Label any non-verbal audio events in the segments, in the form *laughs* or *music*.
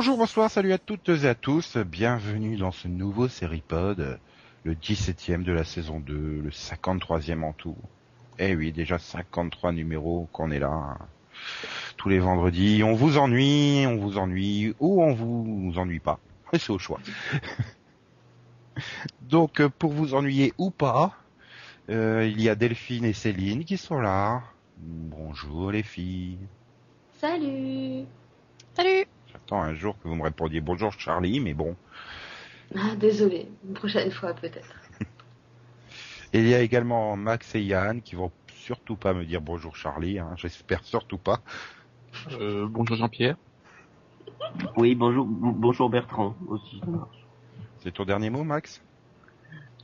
Bonjour, bonsoir, salut à toutes et à tous. Bienvenue dans ce nouveau Seripod, le 17e de la saison 2, le 53e en tout. Eh oui, déjà 53 numéros qu'on est là tous les vendredis. On vous ennuie, on vous ennuie ou on vous ennuie pas. *laughs* C'est au choix. *laughs* Donc pour vous ennuyer ou pas, euh, il y a Delphine et Céline qui sont là. Bonjour les filles. Salut. Salut. J'attends un jour que vous me répondiez bonjour Charlie, mais bon. Ah, désolé, une prochaine fois peut-être. *laughs* Il y a également Max et Yann qui vont surtout pas me dire bonjour Charlie, hein, j'espère surtout pas. Euh, bonjour Jean-Pierre. Oui, bonjour, bonjour Bertrand aussi. C'est ton dernier mot, Max?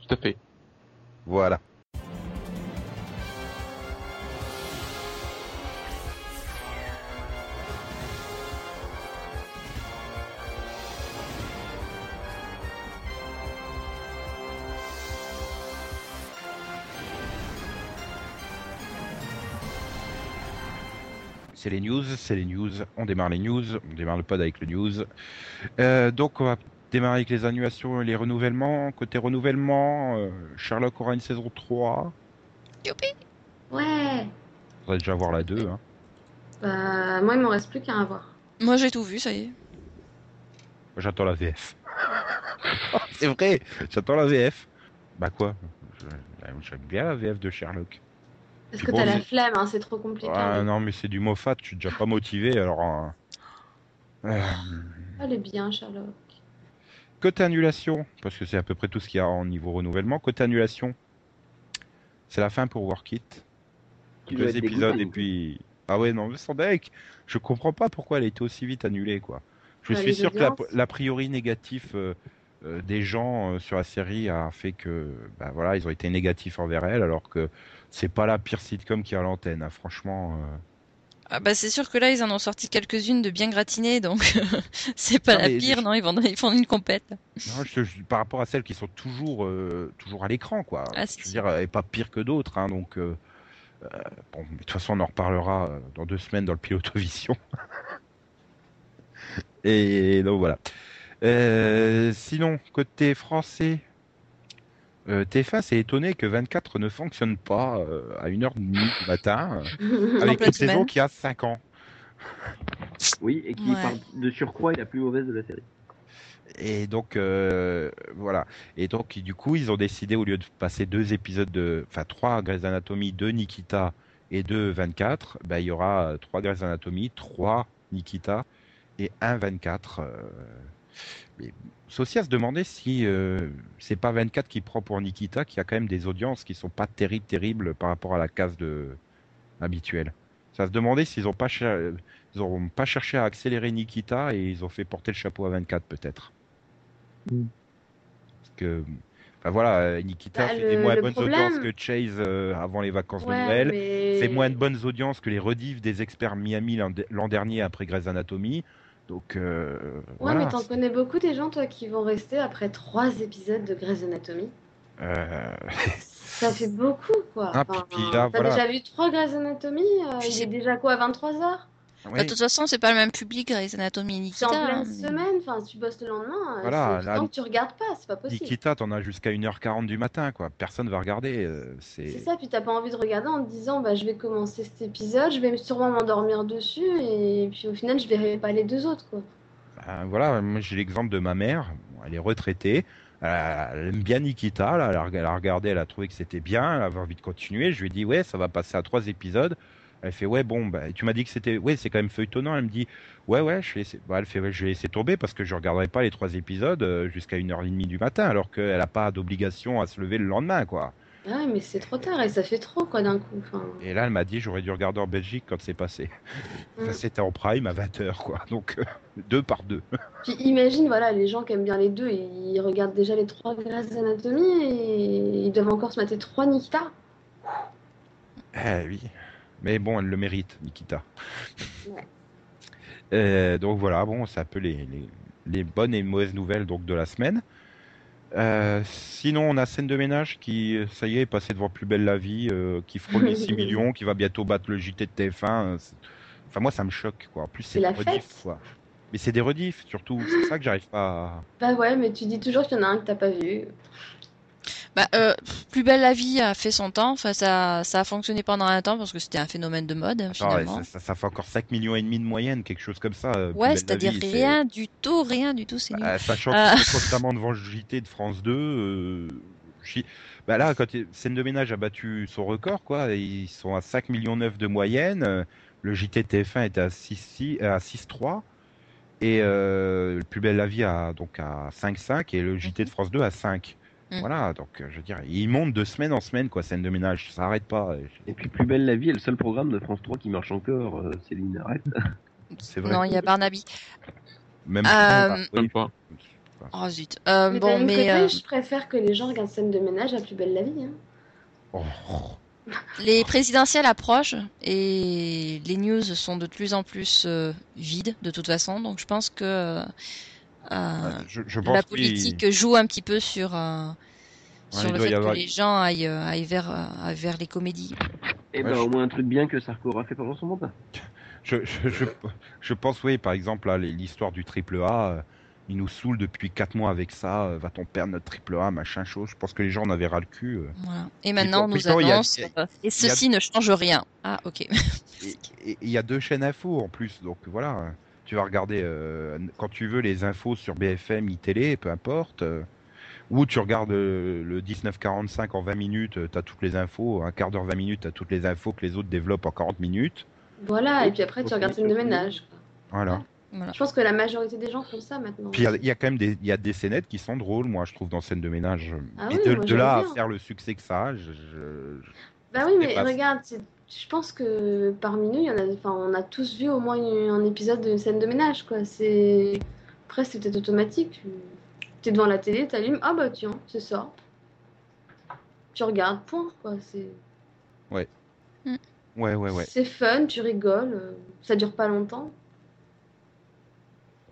Tout à fait. Voilà. C'est les news, c'est les news. On démarre les news, on démarre le pod avec le news. Euh, donc on va démarrer avec les annulations et les renouvellements. Côté renouvellement, euh, Sherlock aura une saison 3. Youpi Ouais. On va déjà voir la 2. Hein. Bah, moi, il m'en reste plus qu'à avoir. Moi j'ai tout vu, ça y est. J'attends la VF. *laughs* c'est vrai, j'attends la VF. Bah quoi? J'aime bien la VF de Sherlock. Parce que bon, t'as la flemme, hein, c'est trop compliqué. Ah non, mais c'est du Moffat, je suis déjà pas motivé, alors... euh, euh, Elle est bien, Sherlock. Côté annulation, parce que c'est à peu près tout ce qu'il y a en niveau renouvellement, côté annulation, c'est la fin pour Work It. Tu dois Deux épisodes et puis... Ah ouais, non, mais sans deck, je comprends pas pourquoi elle a été aussi vite annulée, quoi. Je suis sûr que la, priori négatif euh, euh, des gens euh, sur la série a fait que, bah voilà, ils ont été négatifs envers elle, alors que c'est pas la pire sitcom qui à l'antenne, hein, franchement. euh. Ah bah c'est sûr que là ils en ont sorti quelques-unes de bien gratinées, donc *laughs* c'est pas Non, la pire, je- non, ils, vont, ils font une compète. Non, je, je- par rapport à celles qui sont toujours, euh, toujours à l'écran, quoi. Ah, je veux dire, est pas pire que d'autres, hein, donc. euh, bon, de toute façon, on en reparlera dans deux semaines dans le pilote-vision. *laughs* Et donc voilà. Euh, sinon, côté français, euh, TF1 s'est étonné que 24 ne fonctionne pas euh, à 1h30 du matin, euh, *laughs* avec une saison qui a 5 ans. Oui, et qui Ouais. par de surcroît est la plus mauvaise de la série. Et donc euh, voilà. Et donc du coup, ils ont décidé au lieu de passer deux épisodes de, enfin trois Grey's Anatomy, deux Nikita et deux 24, bah, il y aura trois Grey's Anatomy, trois Nikita et un 24. Euh... Mais aussi à se demander si euh, c'est pas 24 qui prend pour Nikita, qui a quand même des audiences qui sont pas terribles, terribles par rapport à la case de habituelle. Ça se demander s'ils ont pas cher- ils ont pas cherché à accélérer Nikita et ils ont fait porter le chapeau à 24 peut-être. Mm. Parce que, enfin voilà, Nikita Bah, fait le- des moins bonnes problème- audiences que Chase euh, avant les vacances de Noël, mais... fait moins de bonnes audiences que les rediffs des experts Miami l'an l'an dernier après Grey's Anatomy. Donc euh, Ouais, voilà. mais t'en connais beaucoup des gens, toi, qui vont rester après trois épisodes de Grey's Anatomy. Euh, Ça fait beaucoup, quoi. Ah, puis- puis là, T'as voilà. déjà vu trois Grey's Anatomy euh, Puis Il est déjà quoi, 23h ouais. Bah, de toute façon, c'est pas le même public, Grey's Anatomy et C'est en Nikita. pleine hein, mais- semaine, enfin, tu bosses le lendemain, euh, Voilà, c'est là, tant que tu regardes pas, c'est pas possible. Nikita, t'en as jusqu'à 1h40 du matin, quoi. Personne va regarder. euh, C'est ça, puis t'as pas envie de regarder en te disant bah je vais commencer cet épisode, je vais sûrement m'endormir dessus et puis au final je verrai pas les deux autres quoi. Ben, voilà, moi j'ai l'exemple de ma mère. Elle est retraitée. Elle, aime bien Nikita. Là, elle, a, reg- elle a regardé, elle a trouvé que c'était bien. Elle avait envie de continuer. Je lui ai dit ouais, ça va passer à trois épisodes. Elle fait ouais bon, bah, tu m'as dit que c'était ouais, c'est quand même feuilletonnant. Elle me dit ouais ouais, je vais laisser... bah, elle fait ouais, je vais laisser tomber parce que je regarderai pas les trois épisodes euh, jusqu'à une heure et demie du matin, alors qu'elle a pas d'obligation à se lever le lendemain quoi. Ah mais c'est trop tard et ça fait trop quoi d'un coup. Enfin, Et là, elle m'a dit j'aurais dû regarder en Belgique quand c'est passé. Mm. Ça, C'était en prime à 20 h quoi. Donc euh, deux par deux. *laughs* Puis imagine voilà les gens qui aiment bien les deux, ils regardent déjà les trois Grey's Anatomy et ils doivent encore se mater trois Nikita. Eh oui. Mais bon, elle le mérite, Nikita. Ouais. Euh, donc voilà, bon, c'est un peu les, les, les bonnes et mauvaises nouvelles donc de la semaine. Euh, sinon, on a scène de ménage qui, ça y est, est passé devant Plus belle la vie, euh, qui frôle les 6 *laughs* millions, qui va bientôt battre le JT de TF1. euh, c'est- Enfin, moi, ça me choque, quoi. En plus, c'est C'est la une rediff, fête. quoi. Mais c'est des rediffs surtout, c'est ça que j'arrive pas à... Bah ouais, mais tu dis toujours qu'il y en a un que t'as pas vu. Bah, euh, Plus belle la vie a fait son temps. Enfin, ça, ça a fonctionné pendant un temps parce que c'était un phénomène de mode Attends, ouais, finalement. ça, ça- ça fait encore 5 millions et demi de moyenne, quelque chose comme ça. euh, Plus Ouais, belle la c'est-à-dire vie, c'est- rien du tout, rien du tout, c'est nul. Euh, sachant Ah. qu'ils sont constamment devant le JT de France 2. euh, bah là, quand il- Scène de ménage a battu son record, quoi, et ils sont à 5 millions 9 de moyenne. euh, Le JT TF1 était à 6 à 6,3 et euh, le plus belle la vie à donc à 5,5 et le JT de France 2 à 5. Mhm. Voilà, donc euh, je veux dire, ils montent de semaine en semaine, quoi, scène de ménage, ça arrête pas. Et puis Plus belle la vie est le seul programme de France 3 qui marche encore, euh, Céline, arrête. *laughs* C'est vrai. Non, il y a Barnaby. Même Euh, oui. Même pas. Oh zut. Euh, mais bon, mais côté, euh, je préfère que les gens regardent scène de ménage à plus belle la vie. Hein. Oh. les présidentielles approchent et les news sont de plus en plus euh, vides de toute façon. Donc je pense que euh, euh, je, je pense la politique joue un petit peu sur euh, Ouais, sur le fait avoir- que les gens aillent, euh, aillent vers, euh, aillent vers les comédies. Et Ouais, bah je- au moins un truc bien que Sarko aura fait pendant son mandat. Je, je, je, je pense, oui, par exemple, l'histoire du triple A, euh, il nous saoule depuis 4 mois avec ça, euh, va-t-on perdre notre triple A, machin chose. Je pense que les gens en avaient ras le cul. euh. Voilà. Et maintenant, on nous annonce a- euh, et ceci ne change rien. Ah, ok. Il y a deux chaînes infos en plus, donc voilà. Euh, Tu vas regarder euh, quand tu veux les infos sur BFM, iTélé, peu importe. euh, ou tu regardes euh, le 1945 en 20 minutes, tu as toutes les infos, un quart d'heure, 20 minutes, tu as toutes les infos que les autres développent en 40 minutes. Voilà, et puis après, tu regardes scène de ménage. Voilà. Voilà. Je pense que la majorité des gens font ça maintenant. Puis il y a- il y, a quand même des, il y a des scénettes qui sont drôles, moi, je trouve, dans scène de ménage. Ah oui, de, moi, de j'aime là à faire le succès que ça a, je, je- Bah oui, mais regarde, c'est- je pense que parmi nous, il y en a, enfin, on a tous vu au moins une- un épisode de scène de ménage, quoi. C'est après, c'est peut-être automatique. Tu es devant la télé, t'allumes, ah bah tiens, c'est ça. Tu regardes, point, quoi. C'est Ouais, ouais, ouais. c'est fun, tu rigoles, euh, ça dure pas longtemps.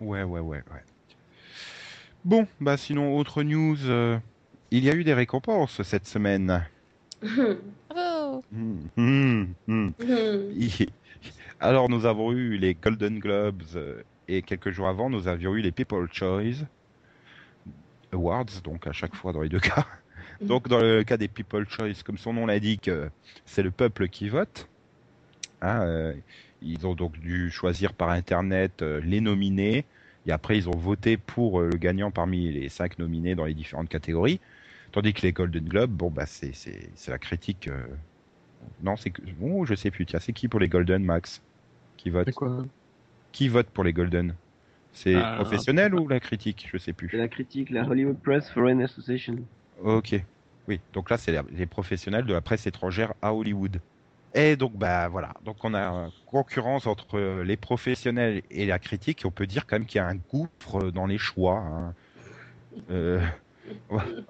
Ouais, ouais, ouais, ouais. Bon, bah sinon, autre news. euh, il y a eu des récompenses cette semaine. *laughs* Bravo. Hmm, hmm, hmm. Alors, nous avons eu les Golden Globes euh, et quelques jours avant, nous avions eu les People Choice Awards, donc à chaque fois dans les deux cas. Donc, dans le cas des People Choice, comme son nom l'indique, euh, c'est le peuple qui vote. Hein, euh, ils ont donc dû choisir par Internet euh, les nominés et après ils ont voté pour le gagnant parmi les cinq nominés dans les différentes catégories. Tandis que les Golden Globes, bon, bah, c'est la critique. euh, Non, c'est que. Oh, je sais plus. Tiens, c'est qui pour les Golden, Max? Qui vote? Quoi? Qui vote pour les Golden? C'est Euh, professionnel ou la critique? Je sais plus. C'est la critique, la Hollywood Press Foreign Association. Ok. Oui, donc là, c'est les- les professionnels de la presse étrangère à Hollywood. Et donc, bah voilà. Donc, on a une concurrence entre les professionnels et la critique. Et on peut dire quand même qu'il y a un gouffre dans les choix. hein. Euh,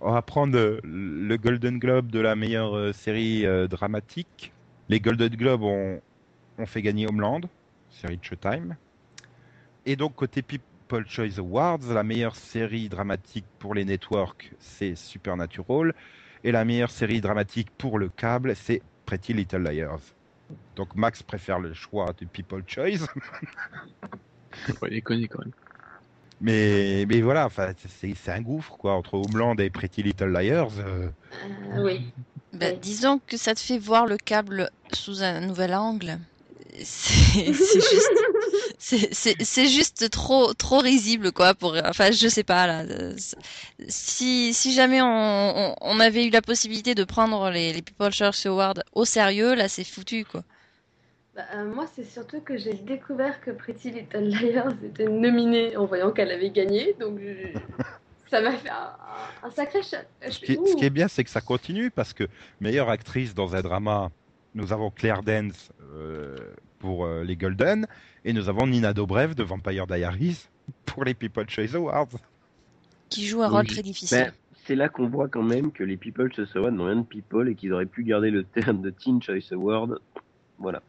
on, va, prendre euh, le Golden Globe de la meilleure euh, série euh, dramatique. Les Golden Globes ont, ont fait gagner Homeland, série de Showtime. Et donc, côté People Choice Awards, la meilleure série dramatique pour les networks, c'est Supernatural. Et la meilleure série dramatique pour le câble, c'est Pretty Little Liars. Donc Max préfère le choix du People Choice. Faut pas déconner quand même. Mais, mais voilà, enfin, c'est un gouffre quoi entre Homeland et Pretty Little Liars. euh. Euh, oui. Bah, disons que ça te fait voir le câble sous un nouvel angle. C'est *laughs* juste, c'est- trop, trop risible, quoi. Pour, enfin, je sais pas là. Si, si jamais on, on, on avait eu la possibilité de prendre les, les People Choice Awards au sérieux, là, c'est foutu, quoi. Bah, euh, moi, c'est surtout que j'ai découvert que Pretty Little Liars était nominée en voyant qu'elle avait gagné, donc je- *laughs* ça m'a fait un, sacré choc. Je Ce qui, est- ce qui ouh. est bien, c'est que ça continue parce que meilleure actrice dans un drama, nous avons Claire Dance euh, pour euh, les Golden et nous avons Nina Dobrev de Vampire Diaries pour les People Choice Awards. Qui joue un rôle Oui. très difficile. Ben, c'est là qu'on voit quand même que les People Choice Awards n'ont rien de people et qu'ils auraient pu garder le terme de Teen Choice Award. Voilà.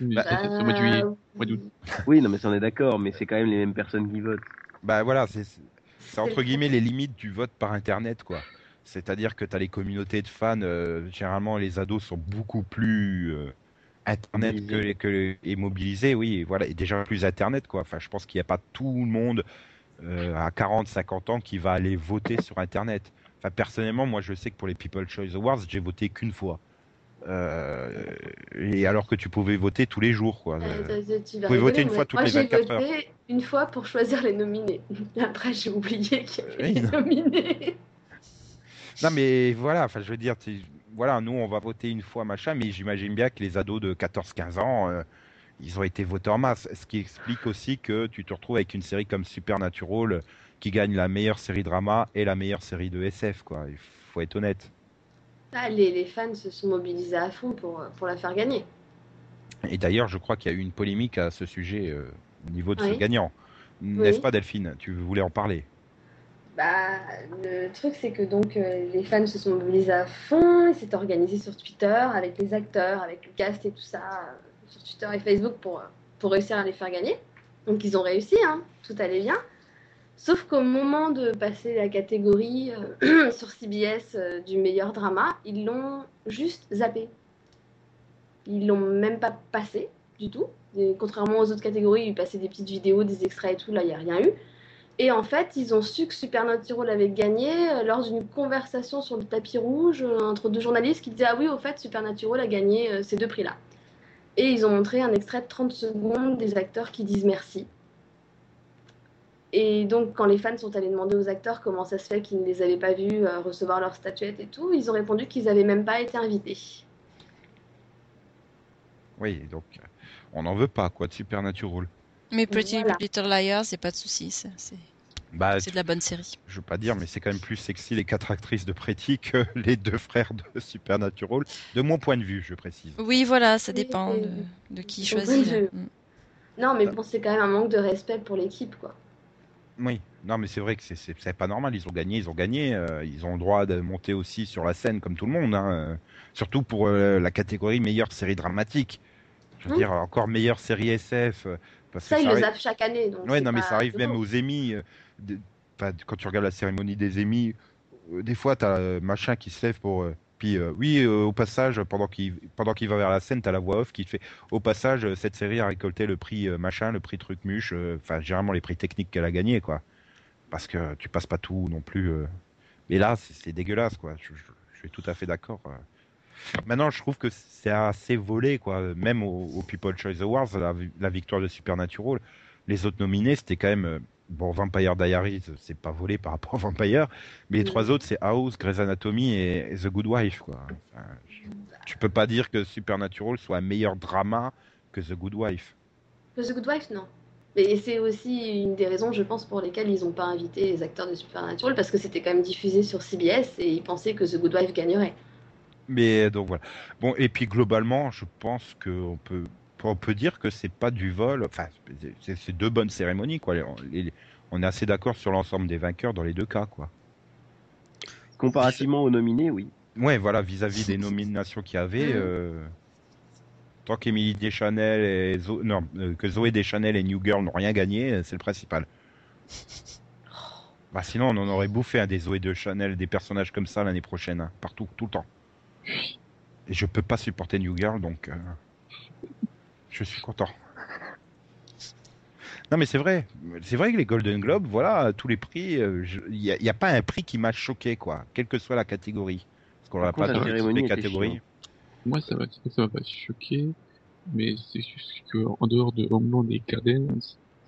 Non, Bah, c'est- c'est au mois de juillet. Mois d'août. Oui, non, mais ça on est d'accord, mais c'est quand même les mêmes personnes qui votent. Bah voilà, c'est entre le guillemets les limites du vote par internet quoi. C'est-à-dire que tu as les communautés de fans, euh, généralement les ados sont beaucoup plus euh, Internet que, Mobilisé. que est mobilisé, oui, voilà, et déjà plus Internet, quoi. Enfin, je pense qu'il n'y a pas tout le monde euh, à 40, 50 ans qui va aller voter sur Internet. Enfin, personnellement, moi, je sais que pour les People Choice Awards, j'ai voté qu'une fois. Euh, et alors que tu pouvais voter tous les jours, quoi. Euh, t'as- tu pouvez voter une fois toutes moi, les j'ai 24 heures. voté une fois pour choisir les nominés. *laughs* Après, j'ai oublié qu'il y avait Oui, les non. nominés. Non, mais voilà, enfin, je veux dire, voilà, nous, on va voter une fois, machin, mais j'imagine bien que les ados de 14-15 ans, euh, ils ont été votés en masse. Ce qui explique aussi que tu te retrouves avec une série comme Supernatural euh, qui gagne la meilleure série drama et la meilleure série de SF, quoi. Il faut être honnête. Ah, les, les fans se sont mobilisés à fond pour, pour la faire gagner. Et d'ailleurs, je crois qu'il y a eu une polémique à ce sujet euh, au niveau de ce gagnant. N'est-ce Oui. pas, Delphine? Tu voulais en parler? Bah, le truc, c'est que donc euh, les fans se sont mobilisés à fond, ils s'étaient organisés sur Twitter avec les acteurs, avec le cast et tout ça, euh, sur Twitter et Facebook pour, pour réussir à les faire gagner. Donc ils ont réussi, hein, tout allait bien. Sauf qu'au moment de passer la catégorie euh, *clears throat* sur CBS euh, du meilleur drama, ils l'ont juste zappé. Ils l'ont même pas passé du tout. Contrairement aux autres catégories, ils passaient des petites vidéos, des extraits et tout, là il n'y a rien eu. Et en fait, ils ont su que Supernatural avait gagné euh, lors d'une conversation sur le tapis rouge entre deux journalistes qui disaient Ah oui, au fait, Supernatural a gagné ces deux prix-là. Et ils ont montré un extrait de 30 secondes des acteurs qui disent merci. Et donc, quand les fans sont allés demander aux acteurs comment ça se fait qu'ils ne les avaient pas vus euh, recevoir leur statuette et tout, ils ont répondu qu'ils n'avaient même pas été invités. Oui, donc euh, on n'en veut pas, quoi, de Supernatural. Mais Pretty Voilà. Little Liars, c'est pas de souci, ça, c'est Bah, c'est de la bonne série. je veux pas dire, mais c'est quand même plus sexy les quatre actrices de Pretty que *laughs* les deux frères de Supernatural, de mon point de vue, je précise. Oui, voilà, ça Oui, dépend de, de qui choisit. de là. vue. Mm. Non, mais bon, c'est quand même un manque de respect pour l'équipe, quoi. Oui, non, mais c'est vrai que c'est- pas normal. Ils ont gagné, ils ont gagné. euh, ils ont le droit de monter aussi sur la scène comme tout le monde. hein, euh, surtout pour euh, la catégorie meilleure série dramatique. Je veux Hmm. dire, encore meilleure série SF. parce Ça, que ils le arri- zappent chaque année. Donc Ouais, non, mais ça arrive même aux de- enfin, quand tu regardes la cérémonie des euh, des fois, t'as machin qui se lève pour. Puis, euh, oui, euh, au passage, pendant qu'il va vers la scène, t'as la voix off qui te fait Au passage, euh, cette série a récolté le prix machin, le prix truc muche, enfin, généralement les prix techniques qu'elle a gagné, quoi. Parce que tu passes pas tout non plus. Mais là, c'est dégueulasse, quoi. Je, suis tout à fait d'accord. Maintenant, je trouve que c'est assez volé, quoi. Même au, au People Choice Awards, la victoire de Supernatural, les autres nominés, c'était quand même. Bon, Vampire Diaries, c'est pas volé par rapport à Vampire, mais les Mm. trois autres, c'est House, Grey's Anatomy et, et The Good Wife, quoi. Enfin, tu peux pas dire que Supernatural soit un meilleur drama que The Good Wife. The Good Wife, non. Mais c'est aussi une des raisons, je pense, pour lesquelles ils n'ont pas invité les acteurs de Supernatural, parce que c'était quand même diffusé sur CBS et ils pensaient que The Good Wife gagnerait. Mais donc voilà. Bon, et puis globalement, je pense qu'on peut, on peut dire que c'est pas du vol. Enfin, c'est deux bonnes cérémonies, quoi. On est assez d'accord sur l'ensemble des vainqueurs dans les deux cas, quoi. Comparativement aux nominés, oui. Ouais, voilà, vis-à-vis des *laughs* nominations qu'il y avait, euh, tant qu'Emily Deschanel et Zo- non, euh, que Zoé Deschanel et New Girl n'ont rien gagné, euh, c'est le principal. Bah sinon, on en aurait bouffé un des Zoé Deschanel, des personnages comme ça l'année prochaine, hein, partout, tout le temps. Et je peux pas supporter New Girl, donc euh, je suis content. Non mais c'est vrai, c'est vrai que les Golden Globes, voilà, tous les prix, euh, il n'y a, il y a pas un prix qui m'a choqué, quoi, quelle que soit la catégorie. Parce qu'on n'a pas la toutes les catégories. Moi, ça va, ça va pas choquer, mais c'est juste que en dehors de Homeland et Gardens,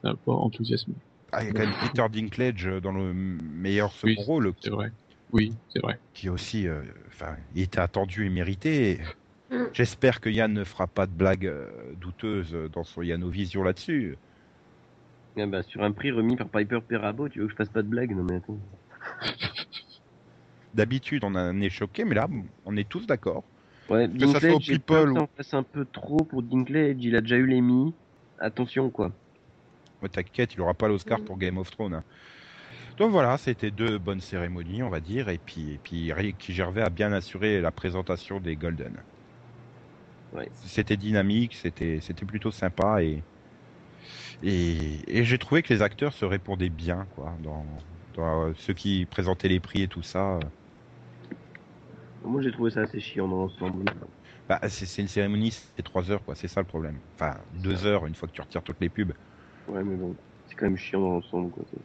ça va pas enthousiasmer. Ah, il y a quand même Peter Dinklage dans le meilleur second Oui, rôle, C'est vrai. Oui, c'est vrai. qui aussi, euh, enfin, il était attendu et mérité. Mm. J'espère que Yann ne fera pas de blagues euh, douteuses dans son Yanovision là-dessus. Ah bah, sur un prix remis par Piper Perabo, tu veux que je fasse pas de blague Non mais attends. *laughs* D'habitude, on en est choqué, mais là, on est tous d'accord. Ouais, Que ça soit au Dinklage, People ça en fasse un peu trop pour Dinklage, il a déjà eu l'Emmy. Attention quoi. Ouais, T'inquiète, il aura pas l'Oscar Mm. pour Game of Thrones. hein. Donc voilà, c'était deux bonnes cérémonies, on va dire, et puis, et puis Ricky Gervais a bien assuré la présentation des Golden. Ouais. C'était dynamique, c'était plutôt sympa et et, et j'ai trouvé que les acteurs se répondaient bien, quoi, dans, dans euh, ceux qui présentaient les prix et tout ça. Moi j'ai trouvé ça assez chiant dans l'ensemble. Bah, c'est une cérémonie, c'est 3 heures, quoi. C'est ça le problème. Enfin, 2 heures une fois que tu retires toutes les pubs. Ouais, mais bon, c'est quand même chiant dans l'ensemble. Quoi. c'est-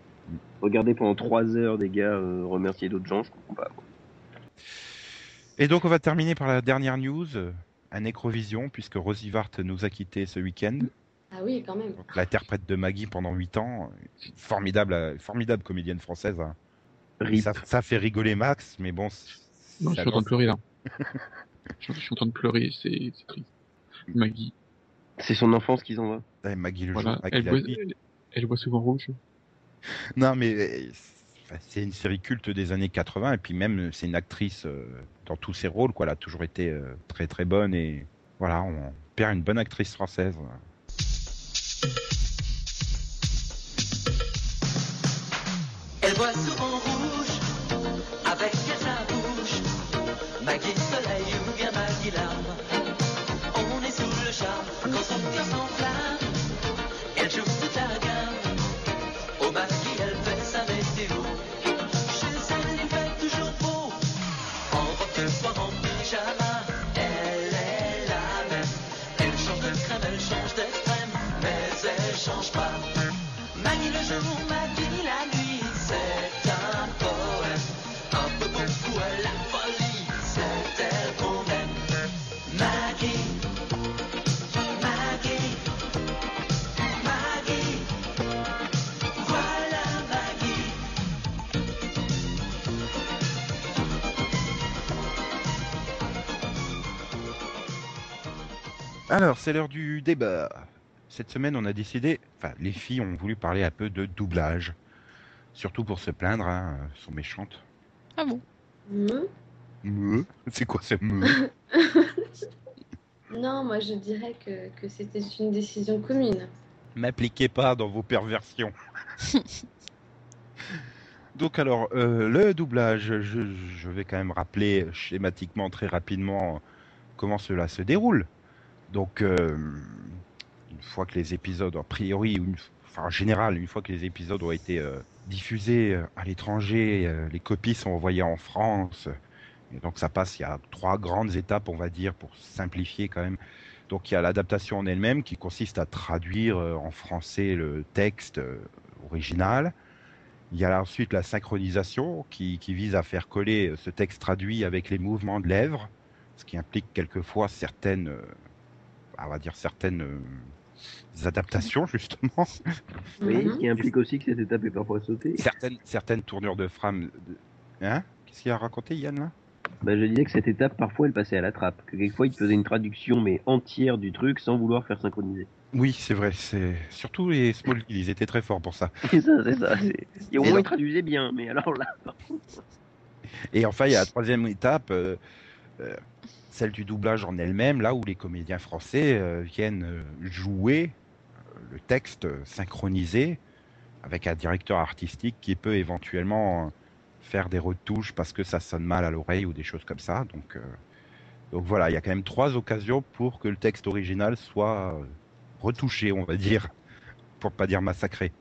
Regarder pendant 3 heures des gars euh, remercier d'autres gens, je comprends pas. Quoi. Et donc, on va terminer par la dernière news, un Necrovision, puisque Rosie Vart nous a quittés ce week-end. Ah oui, quand même. L'interprète de Maggie pendant 8 ans. Formidable, formidable comédienne française. hein. Ça, ça fait rigoler Max, mais bon. Non, je ça suis en train de pleurer là. je, *laughs* je suis en train de pleurer, c'est triste. Maggie, C'est son enfance qui s'en va. Ouais, Maggie le voilà, jour, Maggie elle voit, elle, elle voit souvent rouge. Non, mais euh, c'est- une série culte des années 80 et puis même c'est une actrice euh, dans tous ses rôles quoi. Elle a toujours été euh, très très bonne et voilà, on perd une bonne actrice française. Alors, c'est l'heure du débat. Cette semaine, on a décidé, enfin, les filles ont voulu parler un peu de doublage. Surtout pour se plaindre, hein, elles sont méchantes. Ah bon? Hmm. Meuh C'est quoi ce meuh *laughs* Non, moi je dirais que, que c'était une décision commune. M'appliquez pas dans vos perversions. *laughs* Donc alors, euh, le doublage, je, je vais quand même rappeler schématiquement très rapidement comment cela se déroule. Donc, euh, une fois que les épisodes, a priori, en général, une fois que les épisodes ont été euh, diffusés euh, à l'étranger, les copies sont envoyées en France. Et donc ça passe, il y a trois grandes étapes, on va dire, pour simplifier quand même. Donc il y a l'adaptation en elle-même qui consiste à traduire en français le texte original. Il y a ensuite la synchronisation qui, vise à faire coller ce texte traduit avec les mouvements de lèvres, ce qui implique quelquefois certaines, on va dire certaines euh, adaptations *laughs* justement, Oui, Mhm. ce qui implique aussi que cette étape est parfois sautée. certaines, certaines tournures de de- Hein? Qu'est-ce qu'il a raconté Yann là? Bah, je disais que cette étape, parfois, elle passait à la trappe. Que quelquefois, il te faisait une traduction, mais entière du truc, sans vouloir faire synchroniser. Oui, c'est vrai. C'est surtout les Smallville, ils étaient très forts pour ça. C'est ça, c'est ça. *laughs* Et au moins, donc- il traduisait bien, mais alors là, par contre, Et enfin, il y a la troisième étape, euh, euh, celle du doublage en elle-même, là où les comédiens français euh, viennent euh, jouer euh, le texte synchronisé avec un directeur artistique qui peut éventuellement faire des retouches parce que ça sonne mal à l'oreille ou des choses comme ça. Donc, donc voilà, il y a quand même trois occasions pour que le texte original soit retouché, on va dire, *laughs* pour pas dire massacré.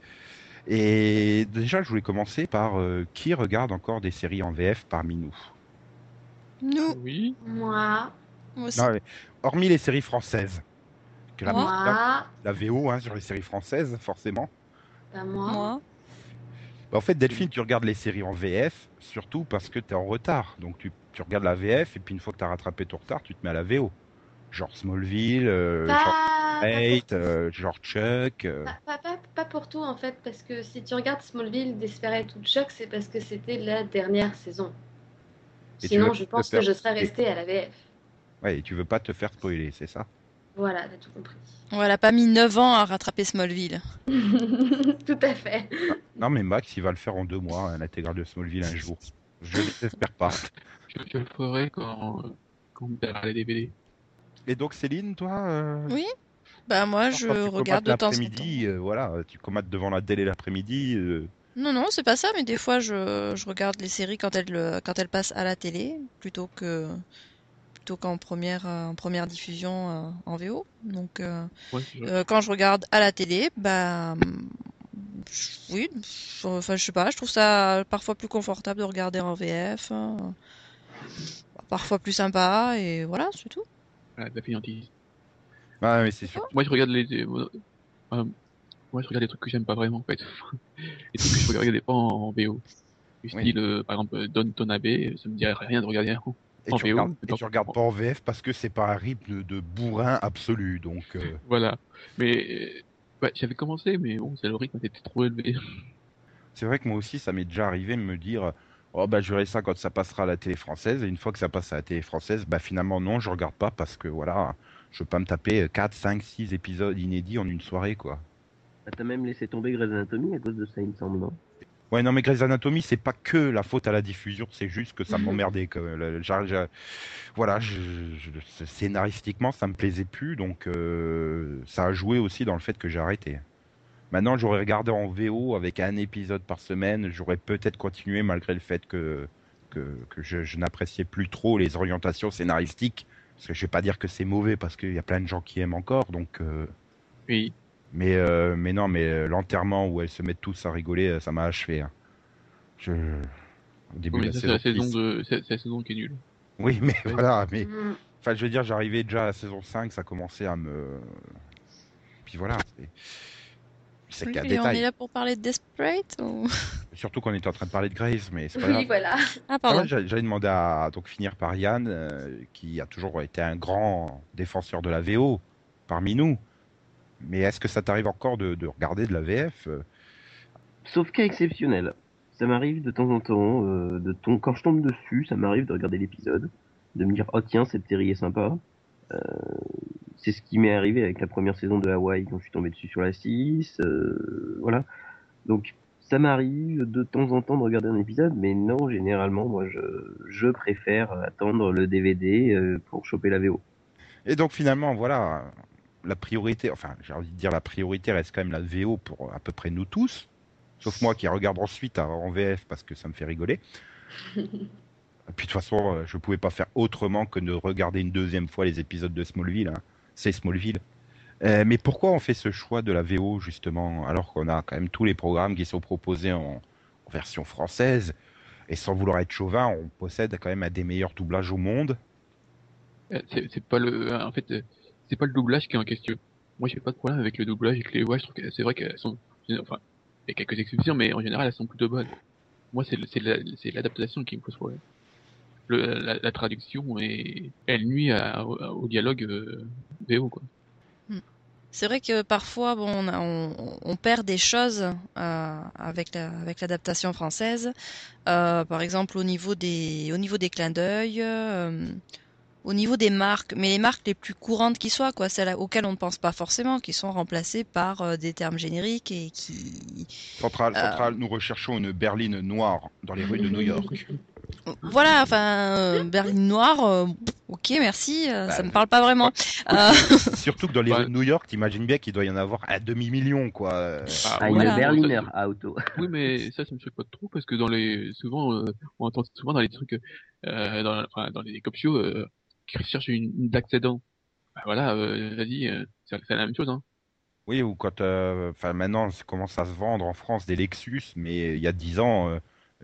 Et déjà, je voulais commencer par qui regarde encore des séries en VF parmi nous? Nous, Oui, Moi, moi aussi. Non, mais hormis les séries françaises. Que la, Moi la, VO hein, sur les séries françaises, forcément. pas moi. Moi. Bah, en fait, Delphine, tu regardes les séries en VF, surtout parce que tu es en retard. Donc tu, tu regardes la VF, et puis une fois que tu as rattrapé ton retard, tu te mets à la VO. Genre Smallville, euh, genre Hate, euh, genre Chuck. euh. pas, pas- pas- pas pour tout en fait, parce que si tu regardes Smallville, Desperate ou Chuck, c'est parce que c'était la dernière saison. Et Sinon, je pense faire que je serais restée à la VF. Ouais, et tu veux pas te faire spoiler, c'est ça? Voilà, t'as tout compris. Ouais, elle a pas mis 9 ans à rattraper Smallville. *laughs* tout à fait. Non, mais Max, il va le faire en deux mois, hein, l'intégrale de Smallville un jour. Je *laughs* n'espère pas. je, je le ferai quand, quand on verra les DVD. Et donc, Céline, toi euh, Oui, Bah moi, je regarde de temps en temps. l'après-midi, euh, voilà, tu commates devant la télé l'après-midi. euh, Non, non, c'est pas ça, mais des fois, je, je regarde les séries quand elles, euh, quand elles passent à la télé, plutôt que plutôt qu'en première, euh, en première diffusion euh, en VO. Donc, euh, Ouais, euh, quand je regarde à la télé, bah, je- oui, je- enfin, je sais pas, je trouve ça parfois plus confortable de regarder en VF, hein. parfois plus sympa, et voilà, c'est tout. De la fainéantise. Ouais, mais c'est sûr. Moi, je regarde les, moi, je regarde des trucs que j'aime pas vraiment, en fait. *laughs* les trucs que je regardais pas en, en VO. Du Oui. style, euh, par exemple, Don Tonabe, ça me dirait rien de regarder en, Et en tu, VO. regardes, mais et tu regardes pas en VF parce que c'est pas un rythme de bourrin absolu. Donc, euh, Voilà. Mais, euh, ouais, j'avais commencé, mais bon, c'est le rythme était trop élevé. c'est vrai que moi aussi, ça m'est déjà arrivé de me dire Oh, bah, je verrai ça quand ça passera à la télé française. Et une fois que ça passe à la télé française, bah, finalement, non, je regarde pas parce que voilà, je veux pas me taper 4, 5, 6 épisodes inédits en une soirée, quoi. Ah, T'as même laissé tomber Grey's Anatomy à cause de ça, il me semble, non? Ouais, non, mais Grey's Anatomy, c'est pas que la faute à la diffusion, c'est juste que ça m'emmerdait. que le- j'a- j'a- Voilà, je, je- scénaristiquement, ça me plaisait plus, donc euh, ça a joué aussi dans le fait que j'ai arrêté. Maintenant, j'aurais regardé en VO avec un épisode par semaine, j'aurais peut-être continué malgré le fait que, que, que je, je n'appréciais plus trop les orientations scénaristiques. Parce que je vais pas dire que c'est mauvais, parce qu'il y a plein de gens qui aiment encore, donc. euh, Oui. Mais, euh, mais non, mais euh, l'enterrement où elles se mettent tous à rigoler, euh, ça m'a achevé. hein. Je... Au début c'est la saison saison 6. de, c'est c'est la saison qui est nulle. Oui, mais voilà, mais Mm. enfin, je veux dire, j'arrivais déjà à la saison 5, ça commençait à me. Puis voilà, c'est c'est qu'un Oui, et on est détail. là pour parler de Desperate ou... *laughs* Surtout qu'on était en train de parler de Grace, mais c'est pas Oui, grave. voilà. Ah, Ah pardon. J'allais j'allais demander à donc finir par Yann, euh, qui a toujours été un grand défenseur de la VO parmi nous. Mais est-ce que ça t'arrive encore de, de regarder de la VF euh Sauf cas exceptionnel. Ça m'arrive de temps en temps, euh, de ton... quand je tombe dessus, ça m'arrive de regarder l'épisode, de me dire oh tiens cette série est sympa. Euh, c'est ce qui m'est arrivé avec la première saison de Hawaii quand je suis tombé dessus sur la 6. euh, voilà. Donc ça m'arrive de temps en temps de regarder un épisode, mais non généralement moi je, je préfère attendre le DVD pour choper la VO. Et donc finalement, voilà, la priorité, enfin j'ai envie de dire la priorité reste quand même la VO pour à peu près nous tous, sauf moi qui regarde ensuite en VF parce que ça me fait rigoler. Et *laughs* puis de toute façon, euh, je pouvais pas faire autrement que de regarder une deuxième fois les épisodes de Smallville. hein. C'est Smallville. Euh, mais pourquoi on fait ce choix de la VO justement alors qu'on a quand même tous les programmes qui sont proposés en, en version française? Et sans vouloir être chauvin, on possède quand même un des meilleurs doublages au monde. Euh, C'est c'est pas le, en fait, euh, c'est pas le doublage qui est en question. Moi, j'ai pas de problème avec le doublage et que les voix, je trouve que c'est vrai qu'elles sont, enfin, il y a quelques exceptions, mais en général, elles sont plutôt bonnes. Moi, c'est l'adaptation qui me pose problème. La, traduction elle nuit au, dialogue euh, VO quoi. C'est vrai que parfois, bon, on, perd des choses euh, avec la, avec l'adaptation française. Euh, par exemple, au niveau des, au niveau des clins d'œil, au niveau des marques, mais les marques les plus courantes qui soient, quoi, celles auxquelles on ne pense pas forcément, qui sont remplacées par euh, des termes génériques et qui, Central, Euh. Central, nous recherchons une berline noire dans les rues de New York. *laughs* voilà, enfin, euh, berline noire, euh, ok, merci, euh, ça Bah, me parle pas vraiment. *laughs* Euh, *laughs* Surtout que dans les Ouais. rues de New York, t'imagines bien qu'il doit y en avoir un demi-million, quoi. Ah, Voilà. une Berliner auto. Oui, mais ça, ça me choque pas trop parce que dans les, souvent, euh, on entend souvent dans les trucs, euh, dans, enfin, dans les cop shows, euh, qui recherchent une, une d'accident. Bah voilà, euh, vas-y, euh, c'est la même chose, hein. Oui, ou quand, euh, enfin, maintenant, ça commence à se vendre en France des Lexus, mais il y a 10 ans, euh,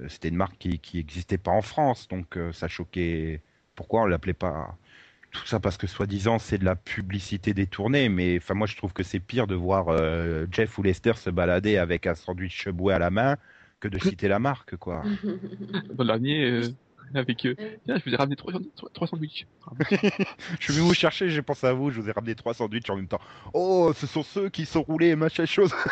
c'était une marque qui, qui existait pas en France, donc euh, ça choquait. Pourquoi on l'appelait pas Tout ça? Parce que soi-disant c'est de la publicité détournée, mais enfin moi je trouve que c'est pire de voir euh, Jeff ou Lester se balader avec un sandwich Subway à la main que de citer la marque, quoi. *laughs* Dans le dernier, euh, *laughs* avec, euh, tiens, je vous ai ramené trois, trois, trois sandwichs. *laughs* Je suis venu vous chercher, j'ai pensé à vous, je vous ai ramené trois sandwichs en même temps. Oh, ce sont ceux qui sont roulés et machin chose. *laughs*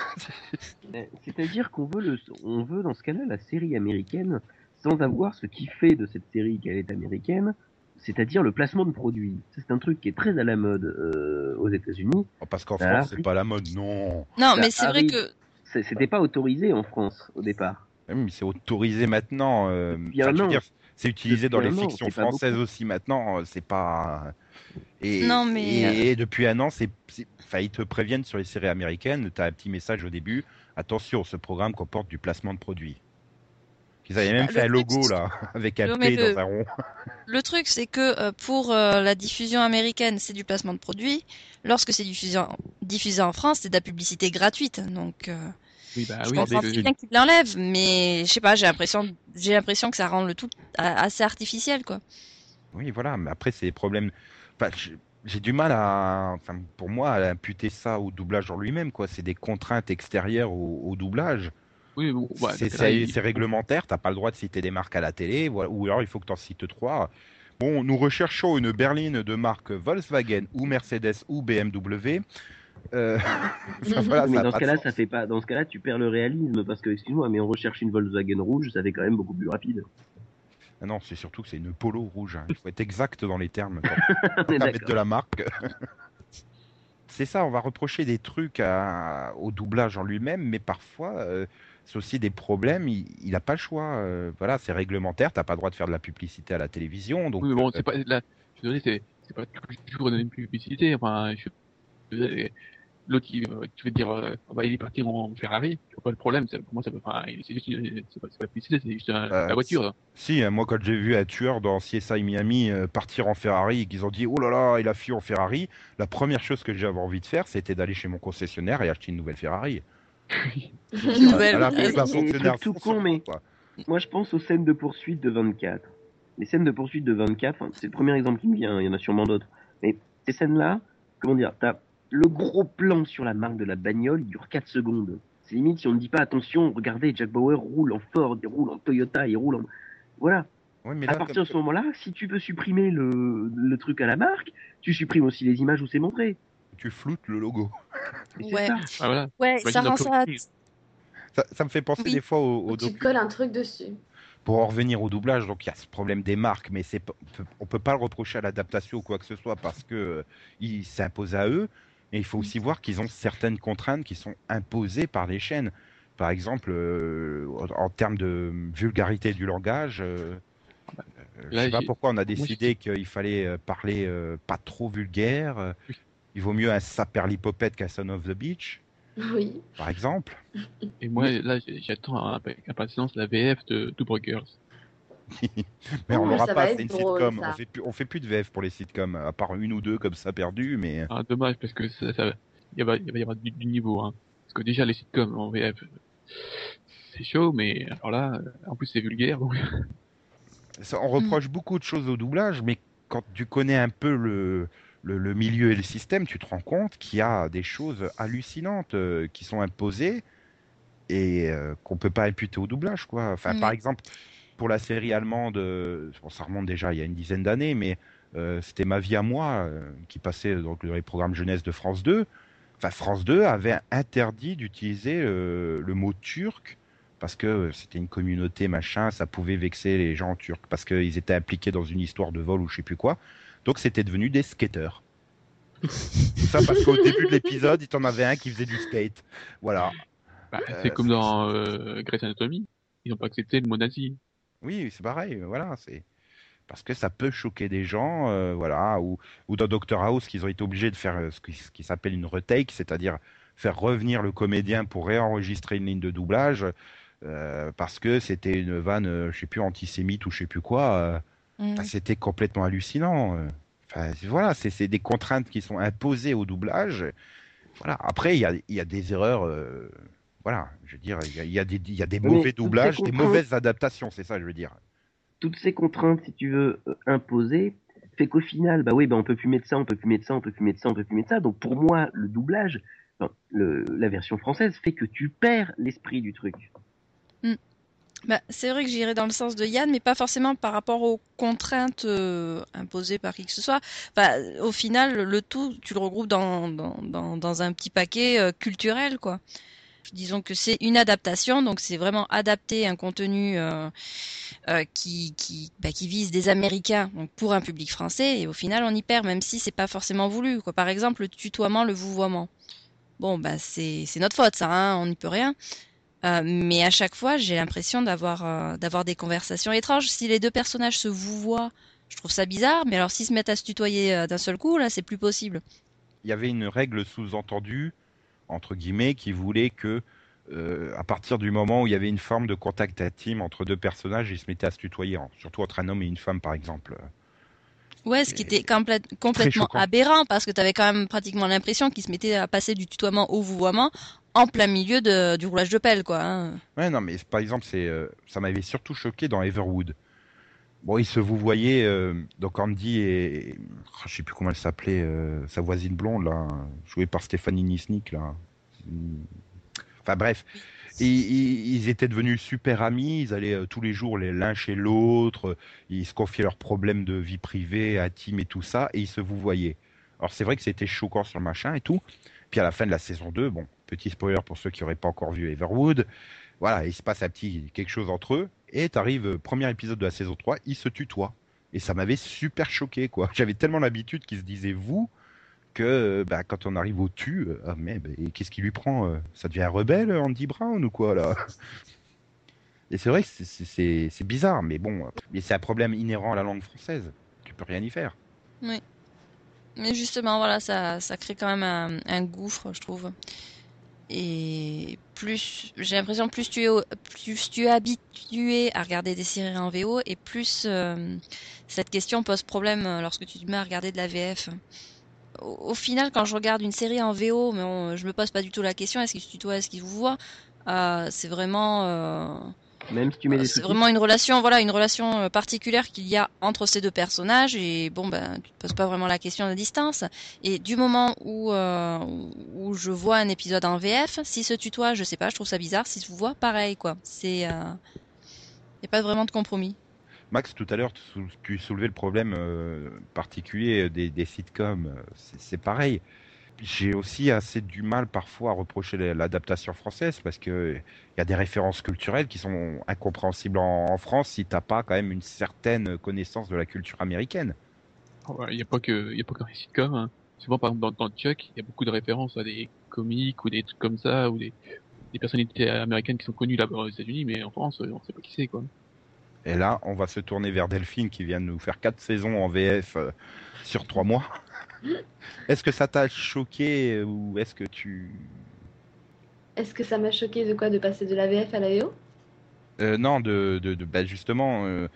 Euh, C'est-à-dire qu'on veut, le, on veut dans ce cas-là la série américaine sans avoir ce qui fait de cette série qu'elle est américaine, c'est-à-dire le placement de produits. C'est un truc qui est très à la mode euh, aux États-Unis. Oh, parce qu'en France, c'est pas la mode, non. non, mais c'est vrai que C'était pas autorisé en France au départ. Ah oui, mais c'est autorisé maintenant. euh, je veux an. dire, c'est utilisé dans les fictions françaises aussi maintenant. euh, C'est pas. Et, Non, mais, et, et depuis un an, c'est, enfin, ils te préviennent sur les séries américaines. Tu as un petit message au début. Attention, ce programme comporte du placement de produits. Ils avaient même Bah, fait un logo truc, là, avec un P le- dans un rond. Le truc, c'est que euh, pour euh, la diffusion américaine, c'est du placement de produits. Lorsque c'est diffusé en, diffusé en France, c'est de la publicité gratuite. Donc, euh, Oui, bah je oui, comprends c'est très bien qu'ils l'enlèvent, mais je sais pas, j'ai l'impression, j'ai l'impression que ça rend le tout a- assez artificiel, quoi. Oui, voilà. Mais après, c'est des problèmes. Enfin, j'ai du mal à, enfin, pour moi, à imputer ça au doublage en lui-même, quoi. C'est des contraintes extérieures au, au doublage. Oui, bon, ouais, c'est il- réglementaire, t'as pas le droit de citer des marques à la télé, voilà, ou alors il faut que tu en cites trois. Bon, nous recherchons une berline de marque Volkswagen ou Mercedes ou BMW. Euh, *laughs* enfin, voilà, mais dans ce cas-là, ça fait pas. Dans ce cas-là, tu perds le réalisme parce que, excuse-moi, mais on recherche une Volkswagen rouge, ça fait quand même beaucoup plus rapide. Ah Non, c'est surtout que c'est une polo rouge. hein. Il faut être exact dans les termes. quand *laughs* On est à mettre de la marque. *laughs* c'est ça, on va reprocher des trucs à- au doublage en lui-même, mais parfois, euh, c'est aussi des problèmes. Il n'a pas le choix. euh, voilà, c'est réglementaire. T'as pas le droit de faire de la publicité à la télévision. Donc, Oui, mais bon, c'est pas là. Je suis désolé, c'est pas toujours une publicité. Enfin, je, je- l'autre qui, euh, tu veux dire, euh, bah, il est parti en Ferrari. Je vois pas le problème. c'est- Pour moi, ça peut. Enfin, il- c'est juste, c'est pas, c'est pas c'est juste un- Euh, la voiture. là. Si, hein, moi quand j'ai vu un tueur dans CSI Miami euh, partir en Ferrari et qu'ils ont dit oh là là, il a fui en Ferrari, la première chose que j'avais envie de faire, c'était d'aller chez mon concessionnaire et acheter une nouvelle Ferrari. *laughs* Une nouvelle. Voilà, truc tout con, mais- quoi. Moi, je pense aux scènes de poursuite de 24. Les scènes de poursuite de 24, enfin, c'est le premier exemple qui me vient, il y en a sûrement d'autres. Mais ces scènes-là, comment dire, t'as le gros plan sur la marque de la bagnole, il dure 4 secondes. C'est limite si on ne dit pas attention, regardez, Jack Bauer roule en Ford, il roule en Toyota, il roule en. Voilà. Ouais, mais à partir de ce moment-là, si tu veux supprimer le, le truc à la marque, tu supprimes aussi les images où c'est montré. tu floutes le logo. *laughs* Ouais. ça. Ah, voilà. Ouais, ça rend ça. Ça, ça me fait penser Oui. des fois au, au tu docu- colles un truc dessus. Pour en revenir au doublage, donc il y a ce problème des marques, mais c'est on peut pas le reprocher à l'adaptation ou quoi que ce soit parce que euh, il s'impose à eux. Et il faut aussi voir qu'ils ont certaines contraintes qui sont imposées par les chaînes. Par exemple, euh, en en termes de vulgarité du langage, euh, euh, je Là, sais pas pourquoi on a décidé qu'il fallait parler euh, pas trop vulgaire. Oui. Il vaut mieux un saperlipopette qu'un son of the beach, Oui. par exemple. *laughs* Et moi, là, j'attends avec impatience la VF de Two Brokers. *laughs* Mais on l'aura pas, c'est une drôle, sitcom. On fait plus, on fait plus de VF pour les sitcoms, à part une ou deux comme ça perdu, mais Ah, dommage, parce que ça, ça, il va, y avoir du, du niveau, hein. Parce que déjà, les sitcoms en VF, c'est chaud, mais alors là, euh, en plus, c'est vulgaire. donc- *laughs* ça, on reproche beaucoup de choses au doublage, mais quand tu connais un peu le, le, le milieu et le système, tu te rends compte qu'il y a des choses hallucinantes euh, qui sont imposées et euh, qu'on peut pas imputer au doublage, quoi. Enfin, par exemple, pour la série allemande, euh, bon, ça remonte déjà il y a une dizaine d'années, mais euh, c'était Ma vie à moi euh, qui passait donc dans les programmes jeunesse de France 2. Enfin, France 2 avait interdit d'utiliser euh, le mot turc parce que c'était une communauté machin, ça pouvait vexer les gens turcs parce qu'ils étaient impliqués dans une histoire de vol ou je sais plus quoi. Donc c'était devenu des skateurs. ça parce qu'au début de l'épisode, il t'en avait un qui faisait du skate. Voilà. Bah, c'est comme dans Grey's Anatomy. Ils n'ont pas accepté le mot nazi. Oui, c'est pareil. Voilà, c'est parce que ça peut choquer des gens, euh, voilà, ou, ou dans Doctor House, qu'ils ont été obligés de faire euh, ce qui, s'appelle une retake, c'est-à-dire faire revenir le comédien pour réenregistrer une ligne de doublage, euh, parce que c'était une vanne, euh, je sais plus, antisémite ou je sais plus quoi. euh, Mm. Enfin, c'était complètement hallucinant. euh. Enfin, voilà, c'est des contraintes qui sont imposées au doublage. Voilà. Après, il y a, il y a des erreurs. euh, voilà, je veux dire, il y a, il y a des, il y a des Oui, mais mauvais doublages, des contraintes- mauvaises adaptations, c'est ça, je veux dire. toutes ces contraintes, si tu veux, euh, imposées, fait qu'au final, bah oui, bah on peut plus mettre ça, on peut plus mettre ça, on peut plus mettre ça, on peut plus mettre ça. Donc pour moi, le doublage, enfin, le, la version française fait que tu perds l'esprit du truc. Bah, c'est vrai que j'irais dans le sens de Yann, mais pas forcément par rapport aux contraintes euh, imposées par qui que ce soit. Enfin, au final, le tout, tu le regroupes dans, dans, dans, dans un petit paquet euh, culturel, quoi. Disons que c'est une adaptation, donc c'est vraiment adapter un contenu euh, euh, qui, qui, bah, qui vise des Américains pour un public français, et au final on y perd, même si c'est pas forcément voulu. Quoi. Par exemple, le tutoiement, le vouvoiement. Bon, bah c'est notre faute, ça, hein, on n'y peut rien. Euh, mais à chaque fois, j'ai l'impression d'avoir d'avoir des conversations étranges. Si les deux personnages se vouvoient, je trouve ça bizarre. Mais alors, s'ils se mettent à se tutoyer d'un seul coup, là, c'est plus possible. il y avait une règle sous-entendue, entre guillemets, qui voulait que, euh, à partir du moment où il y avait une forme de contact intime entre deux personnages, ils se mettaient à se tutoyer, hein, surtout entre un homme et une femme, par exemple. Ouais, ce qui était complète- complètement aberrant parce que tu avais quand même pratiquement l'impression qu'ils se mettaient à passer du tutoiement au vouvoiement en plein milieu de, du roulage de pelle, quoi. hein. Ouais, non, mais par exemple, c'est, euh, ça m'avait surtout choqué dans Everwood. Bon, ils se vous voyez, euh, donc Andy et, oh, je sais plus comment elle s'appelait, euh, sa voisine blonde là, jouée par Stéphanie Nisnik là. Enfin bref, ils, étaient devenus super amis, ils allaient euh, tous les jours les- l'un chez l'autre, ils se confiaient leurs problèmes de vie privée, intime et tout ça, et ils se vous voyaient. Alors c'est vrai que c'était choquant sur le machin et tout. Puis à la fin de la saison 2, bon, petit spoiler pour ceux qui n'auraient pas encore vu Everwood, voilà, il se passe un petit quelque chose entre eux, et t'arrives, euh, premier épisode de la saison 3, ils se tutoient. Et ça m'avait super choqué, quoi. *laughs* J'avais tellement l'habitude qu'ils se disaient vous, que euh, bah, quand on arrive au tu, euh, ah mais bah, qu'est-ce qui lui prend Ça devient rebelle, Andy Brown, ou quoi, là *laughs* Et c'est vrai que c'est- bizarre, mais bon, mais c'est un problème inhérent à la langue française. Tu peux rien y faire. Mais justement, voilà, ça, ça crée quand même un gouffre, je trouve. Et plus, j'ai l'impression, plus tu es, plus tu es habitué à regarder des séries en VO, et plus euh, cette question pose problème euh, lorsque tu te mets à regarder de la VF. Au, final, quand je regarde une série en VO, mais je me pose pas du tout la question est-ce qu'il se tutoie, est-ce qu'il vous voit Euh, C'est vraiment. Même si tu mets des c'est vraiment une relation, voilà, une relation euh, particulière qu'il y a entre ces deux personnages et bon ben tu te poses pas vraiment la question de distance. Et du moment où euh, où je vois un épisode en VF, si se tutoie, je sais pas, je trouve ça bizarre. Si se voit, pareil quoi. C'est euh, y a pas vraiment de compromis. Max, tout à l'heure, tu sou- tu soulevais le problème euh, particulier des, des sitcoms. C'est c'est pareil. J'ai aussi assez du mal parfois à reprocher la- l'adaptation française parce que il y a des références culturelles qui sont incompréhensibles en, en France si t'as pas quand même une certaine connaissance de la culture américaine. Il n'y a pas que, il a pas que les sitcoms. Hein. Souvent, par exemple, dans, dans Chuck, il y a beaucoup de références à des comiques ou des trucs comme ça, ou des, des personnalités américaines qui sont connues là-bas aux États-Unis, mais en France, on sait pas qui c'est, quoi. Et là, on va se tourner vers Delphine qui vient de nous faire quatre saisons en VF euh, sur trois mois. Est-ce que ça t'a choqué ou est-ce que tu Est-ce que ça m'a choqué de quoi De passer de la VF à la VO Euh, non, de, de, de- bah, justement, euh,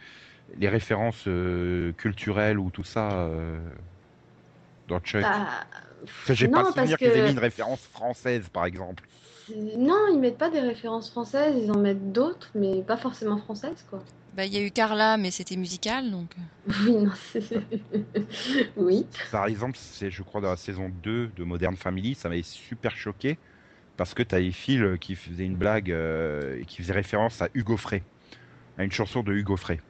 les références euh, culturelles ou tout ça dans Chuck. Bah, J'ai pas souvenir qu'ils aient mis une référence française, par exemple. Non, ils mettent pas des références françaises, ils en mettent d'autres, mais pas forcément françaises, quoi. Bah il y a eu Carla, mais c'était musical donc. euh. Oui, non, c'est... *laughs* oui. Par exemple, c'est, je crois, dans la saison 2 de Modern Family, ça m'avait super choqué parce que t'avais Phil qui faisait une blague euh, et qui faisait référence à Hugo Frey, à une chanson de Hugo Frey.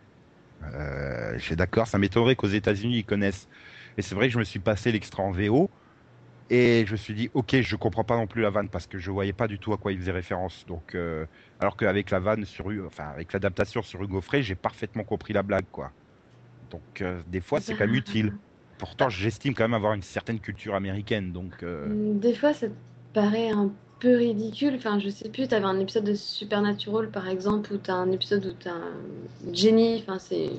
Euh, je suis d'accord, ça m'étonnerait qu'aux États-Unis ils connaissent. Et c'est vrai que je me suis passé l'extra en VO et je me suis dit, ok, je comprends pas non plus la vanne parce que je voyais pas du tout à quoi il faisait référence. Donc, euh, alors qu'avec la vanne sur, enfin avec l'adaptation sur Hugo Frey, j'ai parfaitement compris la blague, quoi. Donc, euh, des fois, c'est quand même utile. Pourtant, j'estime quand même avoir une certaine culture américaine, donc euh, Des fois, ça te paraît un peu ridicule. Enfin, je sais plus, t'avais un épisode de Supernatural, par exemple, où t'as un épisode où t'as un génie. Enfin, c'est...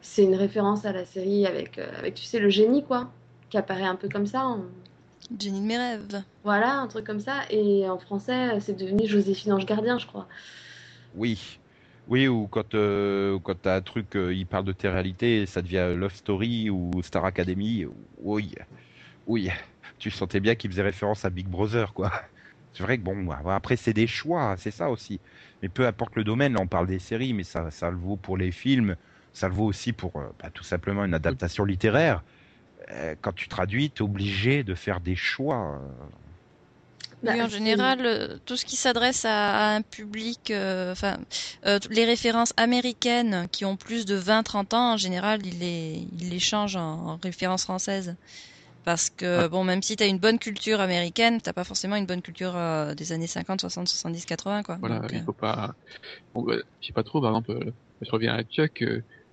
c'est une référence à la série avec, avec, tu sais, le génie, quoi, qui apparaît un peu comme ça. Jenny de mes rêves. Voilà, un truc comme ça. Et en français, c'est devenu Joséphine Ange Gardien, je crois. oui. Oui, ou quand, euh, quand t'as un truc, euh, il parle de tes réalités, ça devient Love Story ou Star Academy. Oui, oui. Tu sentais bien qu'il faisait référence à Big Brother, quoi. C'est vrai que bon, après c'est des choix, c'est ça aussi. Mais peu importe le domaine, là on parle des séries, mais ça, ça le vaut pour les films, ça le vaut aussi pour euh, bah, tout simplement une adaptation littéraire. Euh, quand tu traduis, t'es obligé de faire des choix. Bah, oui, en général, euh, tout ce qui s'adresse à, à un public, euh, enfin, euh, les références américaines qui ont plus de 20-30 ans, en général, ils les, ils les changent en, en références françaises. Parce que, bon, même si tu as une bonne culture américaine, t'as pas forcément une bonne culture euh, des années 50, 60, 70, 80, quoi. Voilà, Donc, il faut pas. Bon, bah, je sais pas trop, par exemple, je reviens à Chuck,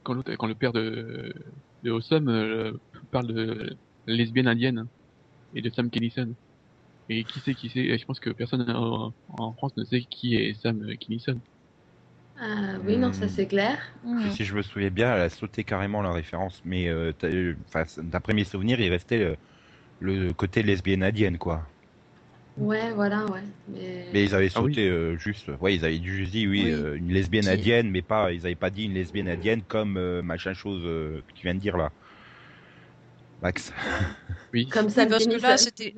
quand, quand le père de, de Awesome euh, parle de lesbienne indienne et de Sam Kinison. Et qui sait qui c'est Je pense que personne en, en France ne sait qui est Sam Kinison. Ah, oui, non, ça Hmm. c'est clair. Si je me souviens bien, elle a sauté carrément la référence, mais euh, euh, d'après mes souvenirs, il restait le, le côté lesbienne indienne, quoi. Ouais, voilà, ouais. Mais, Mais ils avaient Ah oui. sauté euh, juste, ouais, ils avaient juste dit oui, Oui. euh, une lesbienne Qui- indienne, mais pas, ils avaient pas dit une lesbienne indienne comme euh, machin chose euh, que tu viens de dire là. Max. *laughs* Oui. Comme ça, parce que là, c'était,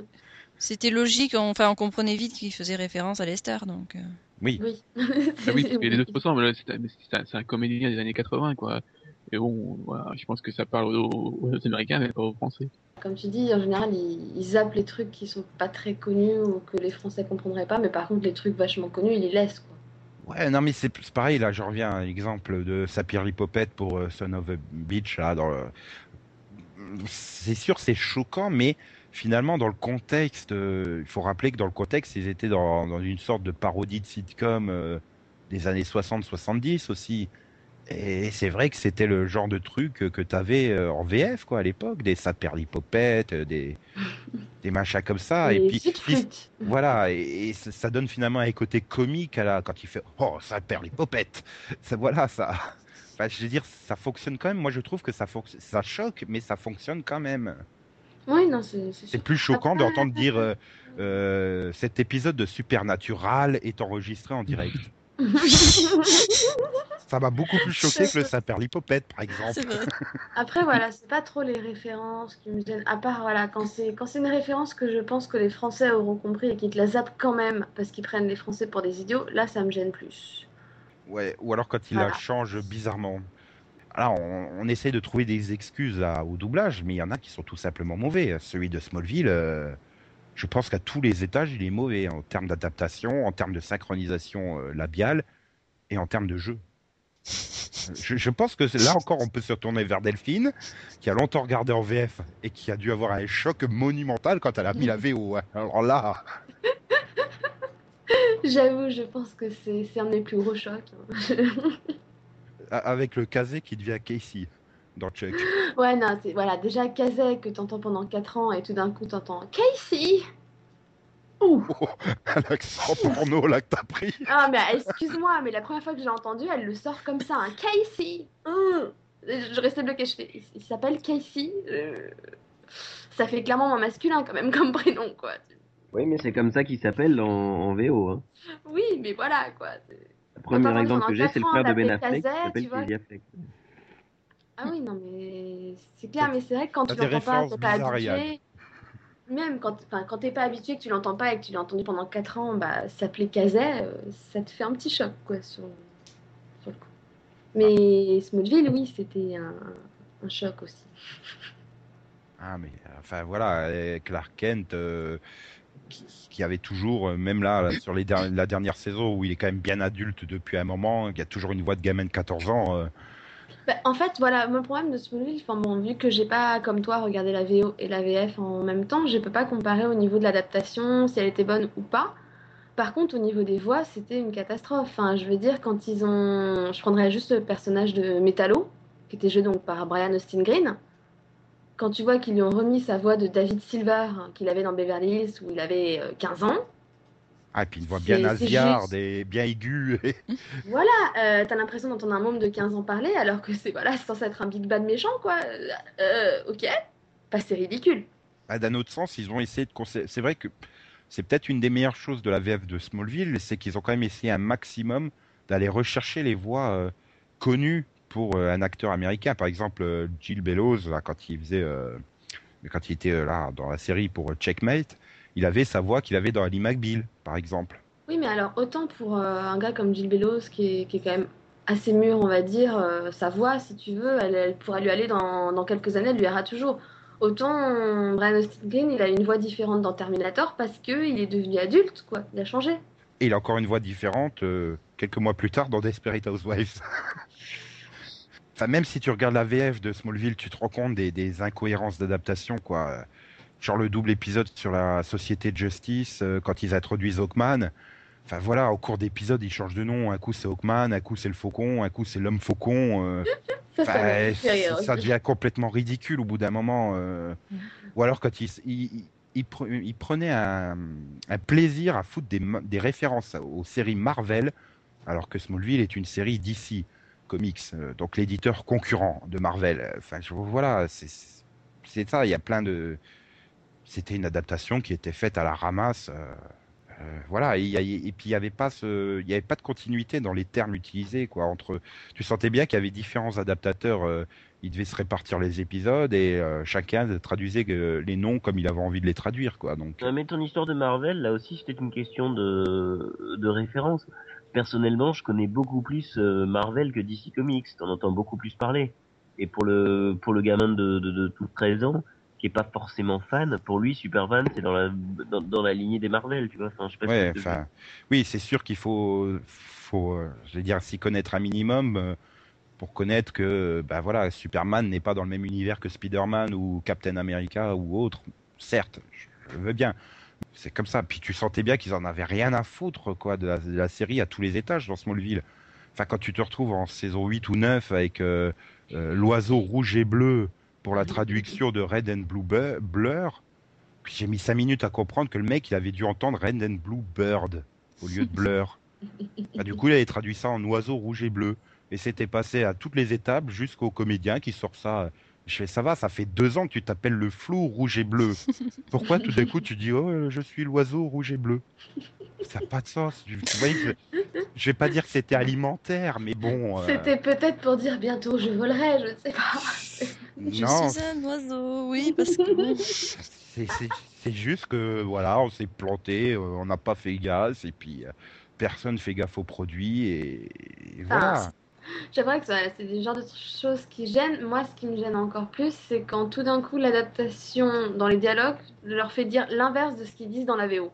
c'était logique, on- enfin, on comprenait vite qu'il faisait référence à Lester, donc. Oui. Oui. Ah oui, *laughs* et les deux se ressemblent. là, C'est un, comédien des années 80, quoi. Mais bon, voilà, je pense que ça parle aux, aux Américains, mais pas aux Français. Comme tu dis, en général, ils, ils zappent les trucs qui sont pas très connus ou que les Français comprendraient pas, mais par contre, les trucs vachement connus, ils les laissent, quoi. Ouais, non, mais c'est pareil, là, je reviens à l'exemple de Sapir Lipopette pour euh, Son of a Beach, C'est sûr, c'est choquant, mais finalement, dans le contexte, euh, il faut rappeler que dans le contexte, ils étaient dans, dans une sorte de parodie de sitcom euh, des années 60-70 aussi. Et c'est vrai que c'était le genre de truc que tu avais en VF, quoi, à l'époque, des Sapir Lipopette, euh, des, *laughs* des machins comme ça. Et et puis, voilà, et, et ça donne finalement un côté comique à la, quand il fait Oh, popettes. Ça, voilà, ça. Enfin, je veux dire, ça fonctionne quand même. Moi, je trouve que ça, ça choque, mais ça fonctionne quand même. Oui, non, c'est plus choquant d'entendre dire euh, euh, Cet épisode de Supernatural est enregistré en direct. *laughs* Ça m'a beaucoup plus choqué que le l'hypopète, par exemple. *laughs* Après, voilà, c'est pas trop les références qui me gênent. À part, voilà, quand c'est quand c'est une référence que je pense que les Français auront compris et qu'ils te la zappent quand même parce qu'ils prennent les Français pour des idiots, là, ça me gêne plus. Ouais, ou alors quand il Voilà. la change bizarrement. Alors, on, on essaie de trouver des excuses à- au doublage, mais il y en a qui sont tout simplement mauvais. Celui de Smallville, euh, je pense qu'à tous les étages, il est mauvais en termes d'adaptation, en termes de synchronisation euh, labiale et en termes de jeu. Je, je pense que là encore, on peut se retourner vers Delphine, qui a longtemps regardé en VF et qui a dû avoir un choc monumental quand elle a mis la VO. hein. Alors là, *laughs* J'avoue, je pense que c'est un de mes plus gros chocs. avec le casé qui devient Casey dans Chuck. ouais, non, c'est voilà, déjà Kazek que t'entends pendant 4 ans et tout d'un coup t'entends Casey. Ouh. *laughs* L'accent porno là que t'as pris. Ah, mais excuse-moi, mais la première fois que j'ai entendu, elle le sort comme ça, un Casey. Hum. Je restais bloquée, je fais, il, il s'appelle Casey. Euh, Ça fait clairement un masculin quand même comme prénom, quoi. Oui, mais c'est comme ça qu'il s'appelle en, en VO. Hein. Oui, mais voilà, quoi. Le premier exemple que j'ai, c'est le frère de Ben Affleck qui s'appelle. Casey Affleck. Ah oui, non, mais c'est clair, mais c'est vrai que quand tu l'entends pas, t'es pas habitué. Même quand, quand t'es pas habitué, que tu l'entends pas et que tu l'as entendu pendant 4 ans, bah, s'appeler Kazay, euh, ça te fait un petit choc, quoi, sur, sur le coup. Mais Smallville, oui, c'était un, un choc aussi. Ah mais enfin voilà, Clark Kent euh, qui, avait toujours, euh, même là, là, sur les der- la dernière saison où il est quand même bien adulte depuis un moment, qui a toujours une voix de gamin de 14 ans. euh, Bah, en fait, voilà, mon problème de Smallville, enfin bon, vu que j'ai pas, comme toi, regardé la VO et la VF en même temps, je peux pas comparer au niveau de l'adaptation, si elle était bonne ou pas. Par contre, au niveau des voix, c'était une catastrophe. Enfin, je veux dire, quand ils ont... Je prendrais juste le personnage de Metallo, qui était joué donc par Brian Austin Green. Quand tu vois qu'ils lui ont remis sa voix de David Silver, hein, qu'il avait dans Beverly Hills, où il avait euh, 15 ans, Ah, et puis une voix bien nasillarde et bien aiguë. et- *laughs* voilà, euh, t'as l'impression d'entendre un môme de 15 ans parler, alors que c'est voilà, censé être un big bad méchant, quoi. Euh, ok, bah, c'est ridicule. Ah, D'un autre sens, ils ont essayé de. C'est vrai que c'est peut-être une des meilleures choses de la VF de Smallville, c'est qu'ils ont quand même essayé un maximum d'aller rechercher les voix euh, connues pour un acteur américain. Par exemple, Jill Bellows, là, quand il faisait, quand il était là dans la série pour Checkmate, il avait sa voix qu'il avait dans Ali McBeal, par exemple. Oui, mais alors, autant pour euh, un gars comme Jill Bellows, qui est, qui est quand même assez mûr, on va dire, euh, sa voix, si tu veux, elle, elle pourrait lui aller dans, dans quelques années, elle lui ira toujours. Autant euh, Brian Austin Green, il a une voix différente dans Terminator parce qu'il est devenu adulte, quoi. Il a changé. Et il a encore une voix différente euh, quelques mois plus tard dans Desperate Housewives. *laughs* enfin, même si tu regardes la VF de Smallville, tu te rends compte des, des incohérences d'adaptation, quoi. Genre le double épisode sur la société de justice, euh, quand ils introduisent Hawkman. Enfin voilà, au cours d'épisodes, ils changent de nom. Un coup c'est Hawkman, un coup c'est le Faucon, un coup c'est l'homme Faucon. euh, *laughs* Ça, ça devient complètement ridicule au bout d'un moment. euh. Ou alors quand il, s- il, il- il pre- il prenait un, un plaisir à foutre des, références aux séries Marvel, alors que Smallville est une série DC Comics, donc l'éditeur concurrent de Marvel. Enfin, je, voilà, c'est ça. Il y a plein de. C'était une adaptation qui était faite à la ramasse. euh, euh, voilà, et, puis il n'y avait pas avait pas de continuité dans les termes utilisés, quoi. Entre, tu sentais bien qu'il y avait différents adaptateurs. euh, ils devaient se répartir les épisodes et chacun traduisait les noms comme il avait envie de les traduire, quoi. Donc, Mais ton histoire de Marvel, là aussi, c'était une question de, référence. Personnellement, je connais beaucoup plus Marvel que DC Comics. T'en entends beaucoup plus parler. Et pour le pour le gamin de de, de tout 13 ans qui est pas forcément fan, pour lui Superman c'est dans la dans, dans la lignée des Marvel, tu vois. Enfin, je sais pas si Ouais, c'est- enfin, oui, c'est sûr qu'il faut, faut, euh, je vais dire, s'y connaître un minimum euh, pour connaître que, bah voilà, Superman n'est pas dans le même univers que Spider-Man ou Captain America ou autre. Certes, je veux bien. C'est comme ça. Puis tu sentais bien qu'ils en avaient rien à foutre, quoi, de la, de la série à tous les étages dans Smallville. Enfin, quand tu te retrouves en saison 8 ou 9 avec euh, l'oiseau rouge et bleu pour la traduction de Red and Blue Blur, j'ai mis 5 minutes à comprendre que le mec, il avait dû entendre Red and Blue Bird au lieu de Blur. Bah, *laughs* du coup, il avait traduit ça en oiseau rouge et bleu. Et c'était passé à toutes les étapes jusqu'au comédien qui sort ça. Je fais, ça va, ça fait deux ans que tu t'appelles le flou rouge et bleu. *laughs* Pourquoi tout d'un coup tu dis, oh, euh, je suis l'oiseau rouge et bleu? Ça n'a pas de sens. Tu tu vois, je, je vais pas dire que c'était alimentaire, mais bon. euh, C'était peut-être pour dire bientôt je volerai, je ne sais pas. *laughs* Je non, suis un oiseau, oui, parce que *laughs* c'est juste que voilà, on s'est planté, euh, on n'a pas fait gaffe, et puis personne fait gaffe aux produits, et, et voilà. J'aimerais que c'est des genres de choses qui gênent. Moi, ce qui me gêne encore plus, c'est quand tout d'un coup l'adaptation dans les dialogues leur fait dire l'inverse de ce qu'ils disent dans la VO.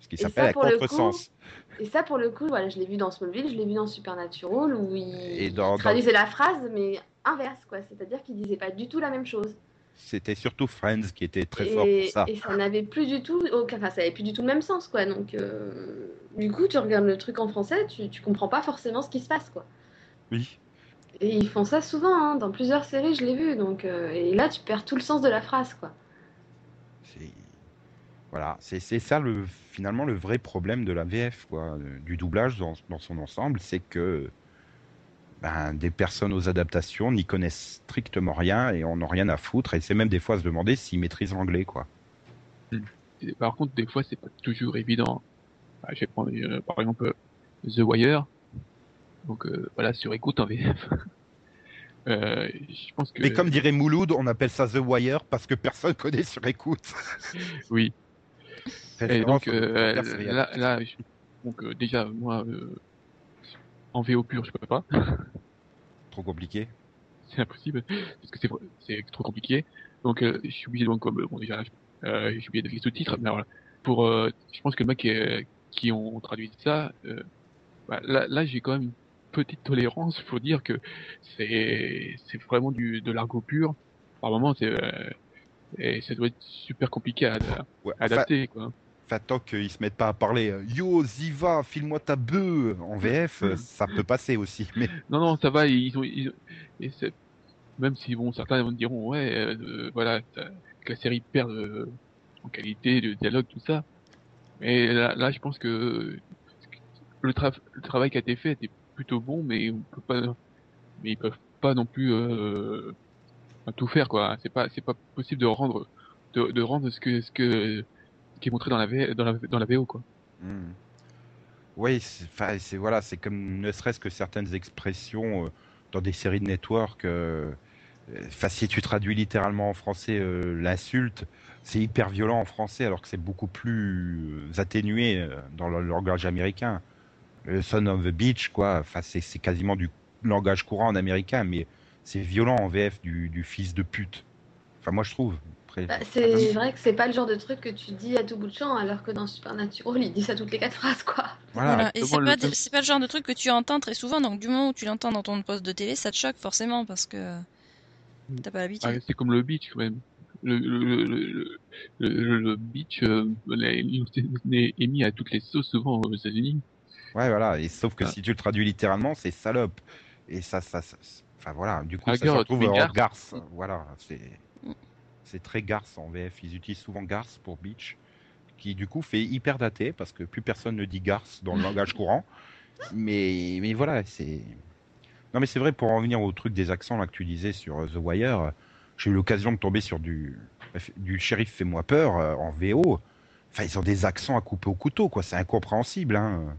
Ce qui s'appelle coup, contresens. Et ça, pour le coup, voilà, je l'ai vu dans Smallville, je l'ai vu dans Supernatural, où ils dans- traduisaient la phrase, mais inverse, quoi. C'est-à-dire qu'ils disaient pas du tout la même chose. C'était surtout Friends qui était très fort et, pour ça. et ça n'avait plus du tout, aucun, enfin, ça avait plus du tout le même sens, quoi. Donc, euh, du coup, tu regardes le truc en français, tu, tu comprends pas forcément ce qui se passe, quoi. Oui. Et ils font ça souvent, hein, dans plusieurs séries, je l'ai vu. Donc, euh, et là, tu perds tout le sens de la phrase, quoi. C'est voilà, c'est c'est ça le finalement le vrai problème de la VF quoi, euh, du doublage dans, dans son ensemble, c'est que ben, des personnes aux adaptations n'y connaissent strictement rien et on n'a rien à foutre et c'est même des fois à se demander s'ils maîtrisent l'anglais quoi. Par contre, des fois, c'est pas toujours évident. Je vais prendre, euh, par exemple, The Wire. Donc, euh, voilà, sur écoute en VF. *laughs* euh, je pense que... Mais comme dirait Mouloud, on appelle ça The Wire parce que personne *laughs* connaît sur écoute. Oui. Et donc, euh, là, là, je- donc, euh, déjà, moi, euh, en VO pur, je peux pas. *laughs* trop compliqué. c'est impossible parce que c'est trop compliqué. Donc euh, je suis obligé donc bon déjà euh, je suis obligé de les sous-titres mais voilà. Pour euh, je pense que le mec qui, qui ont traduit ça euh, bah, là là j'ai quand même petite tolérance pour dire que c'est vraiment du de l'argot pur. Par moment c'est euh, et ça doit être super compliqué à, Ouais, adapter quoi. enfin, tant qu'ils se mettent pas à parler euh, Yo Ziva, file-moi ta bœuf en VF, euh, *laughs* ça peut passer aussi. Mais Non non ça va ils ont, ils ont- et même si bon certains me diront ouais euh, euh, voilà que la série perd euh, en qualité de dialogue tout ça mais là, là je pense que le, tra- le travail qui a été fait était plutôt bon mais on peut ils peuvent pas non plus euh, tout faire quoi c'est pas possible de rendre de, rendre ce que ce qui est montré dans la V, VO quoi Hmm. Oui, c'est voilà, c'est comme ne serait-ce que certaines expressions euh, dans des séries de network. euh, euh, si tu traduis littéralement en français l'insulte, c'est hyper violent en français, alors que c'est beaucoup plus atténué dans le langage américain. Le son of the beach, quoi. Enfin, c'est c'est quasiment du langage courant en américain, mais c'est violent en VF du, du fils de pute. Enfin, moi, je trouve. Après, Bah, c'est vrai que c'est pas le genre de truc que tu dis à tout bout de champ, alors que dans Supernatural, il dit ça toutes les quatre phrases, quoi. voilà. Voilà. Et c'est pas, le- pas le genre de truc que tu entends très souvent, donc du moment où tu l'entends dans ton poste de télé, ça te choque forcément parce que t'as pas l'habitude. Ah, c'est comme le beach quand même. Le, le, le, le, le, le- le beach euh, est émis à toutes les sauces souvent aux États-Unis. Ouais, voilà. Et sauf que Ah. si tu le traduis littéralement, c'est salope. Et ça, ça, ça- enfin voilà. Du coup, Ah, ça se retrouve en garce. garce. Voilà, c'est Mm. c'est très garce en VF. Ils utilisent souvent garce pour beach, qui du coup fait hyper daté parce que plus personne ne dit garce dans le *laughs* langage courant. Mais mais voilà, c'est non mais c'est vrai pour en revenir au truc des accents là que tu disais sur euh, The Wire. J'ai eu l'occasion de tomber sur du du shérif fais-moi peur euh, en VO. Enfin, ils ont des accents à couper au couteau, quoi. C'est incompréhensible, hein.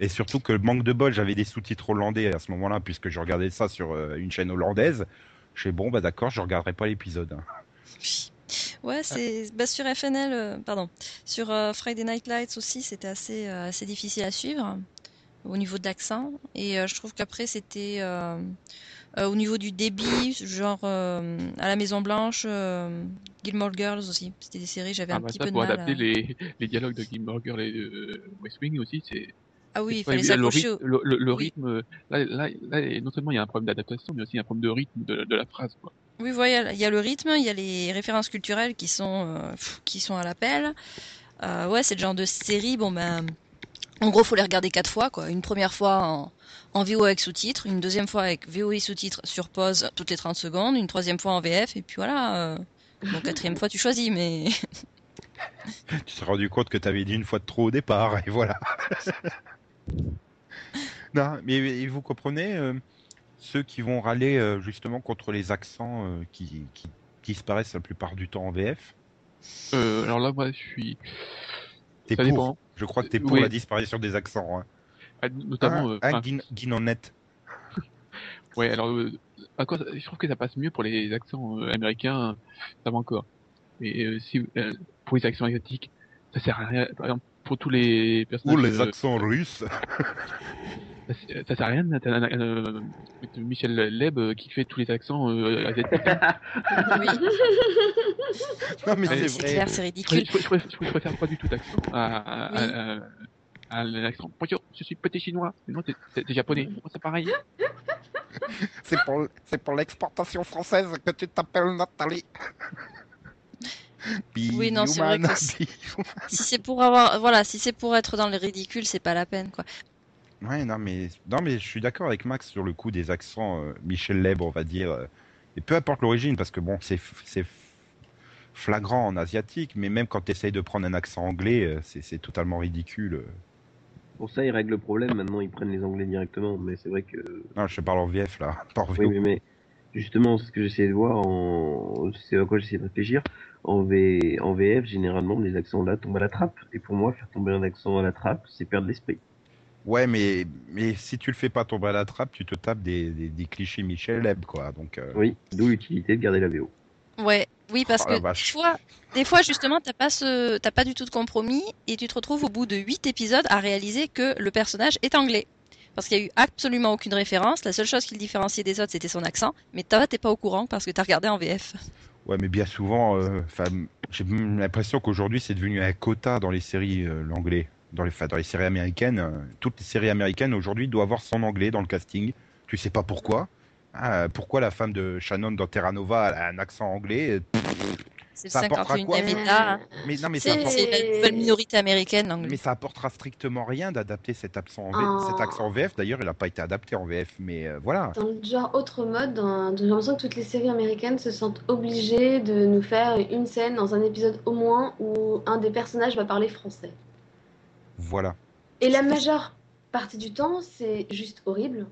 Et surtout que manque de bol, j'avais des sous-titres hollandais à ce moment-là, puisque je regardais ça sur euh, une chaîne hollandaise. Je fais bon, bah d'accord, je regarderai pas l'épisode. hein. *laughs* Ouais, c'est bah, sur FNL, euh, pardon, sur euh, Friday Night Lights aussi, c'était assez, euh, assez difficile à suivre. au niveau de l'accent. Et euh, je trouve qu'après, c'était euh, euh, au niveau du débit, genre euh, à la Maison Blanche, euh, Gilmore Girls aussi. C'était des séries, j'avais Ah un bah petit ça, peu de pour mal. à- adapter les, les dialogues de Gilmore Girls et de West Wing aussi, c'est Ah oui, il fallait le, s'accrocher. au- rythme, le, le- le Oui. rythme, là, là, là, non seulement il y a un problème d'adaptation, mais aussi un problème de rythme de, de la phrase. Quoi. Oui, voilà, il y a le rythme, il y a les références culturelles qui sont, euh, pff, qui sont à l'appel. Euh, ouais, c'est le genre de série, bon ben, en gros, faut les regarder quatre fois, quoi. Une première fois en, en VO avec sous-titres, une deuxième fois avec VO et sous-titres sur pause toutes les 30 secondes, une troisième fois en VF, et puis voilà. euh, bon, quatrième fois, tu choisis, mais *laughs* Tu t'es rendu compte que tu avais dit une fois de trop au départ, et voilà. *laughs* non, mais vous comprenez euh, ceux qui vont râler euh, justement contre les accents euh, qui, qui disparaissent la plupart du temps en VF alors là, moi, je suis. T'es pour. dépend. Je crois que t'es pour Oui. la disparition des accents. Hein. Ah, Notamment. enfin, hein, Guin- Guinonnette. *laughs* ouais, alors, à quoi, ça- je trouve que ça passe mieux pour les accents américains, ça va encore. Mais si, pour les accents asiatiques, ça sert à rien. Par exemple, pour tous les personnages. Ou les euh, accents russes. ça, sert à rien. T'as un- un- euh, Michel Leb euh, qui fait tous les accents euh, asiatiques. *laughs* oui, non, mais c'est vrai. clair, c'est ridicule. je, je, préfère- je préfère pas du tout d'accent à, à, Oui. à, à- à l'accent. Bonjour, je suis petit chinois. Mais non, t'es- japonais. Oh, c'est pareil. C'est pour, c'est pour l'exportation française que tu t'appelles Nathalie. Oui, non, c'est vrai que. *laughs* Si c'est pour avoir, voilà, si c'est pour être dans le ridicule, c'est pas la peine, quoi. Ouais, non, mais, non, mais je suis d'accord avec Max sur le coup des accents euh, Michel Leb, on va dire. euh, et peu importe l'origine, parce que bon, c'est flagrant en asiatique, mais même quand tu essayes de prendre un accent anglais, euh, c'est c'est totalement ridicule. Pour ça, ils règlent le problème. Maintenant, ils prennent les Anglais directement. Mais c'est vrai que. Non, je parle en VF là, *laughs* pas en Oui, VO. mais, mais justement, c'est ce que j'essaie de voir, en... c'est à quoi j'essaie de réfléchir. En, v... en VF, généralement, les accents là tombent à la trappe. Et pour moi, faire tomber un accent à la trappe, c'est perdre l'esprit. Ouais, mais, mais si tu le fais pas tomber à la trappe, tu te tapes des, des, des clichés Michel Leb, quoi. Donc, euh, Oui, d'où l'utilité de garder la VO. Ouais, oui, parce Oh que des fois, des fois justement, t'as pas ce, t'as pas du tout de compromis et tu te retrouves au bout de huit épisodes à réaliser que le personnage est anglais. Parce qu'il y a eu absolument aucune référence. La seule chose qui le différenciait des autres, c'était son accent. Mais toi, t'es pas au courant parce que t'as regardé en VF. Ouais, mais bien souvent, euh, 'fin, j'ai l'impression qu'aujourd'hui c'est devenu un quota dans les séries euh, l'anglais, dans les, dans les séries américaines. euh, toutes les séries américaines aujourd'hui doivent avoir son anglais dans le casting. Tu sais pas pourquoi. Ah, pourquoi la femme de Shannon dans Terra Nova a un accent anglais C'est le Ça apportera 51 quoi habitat. hein. Mais non, mais ça, C'est- apporte- la nouvelle minorité américaine, mais ça apportera strictement rien d'adapter cet accent en, V- Oh. cet accent en VF. D'ailleurs, il n'a pas été adapté en VF, mais euh, voilà. Dans le genre autre mode, dans- j'ai l'impression que toutes les séries américaines se sentent obligées de nous faire une scène dans un épisode au moins où un des personnages va parler français. Voilà. Et la majeure partie du temps, c'est juste horrible,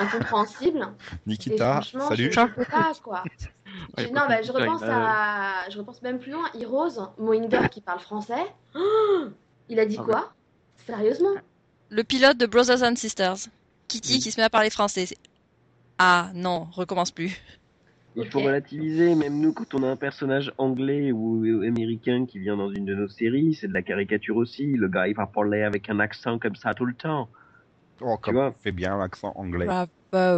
incompréhensible. *laughs* Nikita, salut. Je, je peux pas, quoi. Ouais, non, bah, je repense a- à, je repense même plus loin. Heroes, Mohinder qui parle français. Oh *gasps* il a dit Ah quoi? Sérieusement? Le pilote de Brothers and Sisters. Kitty Oui. qui se met à parler français. Ah non, recommence plus. Il faut relativiser, même nous, quand on a un personnage anglais ou américain qui vient dans une de nos séries, c'est de la caricature aussi. Le gars, il va parler avec un accent comme ça tout le temps. Oh, comme vois? fait bien l'accent anglais. Bravo.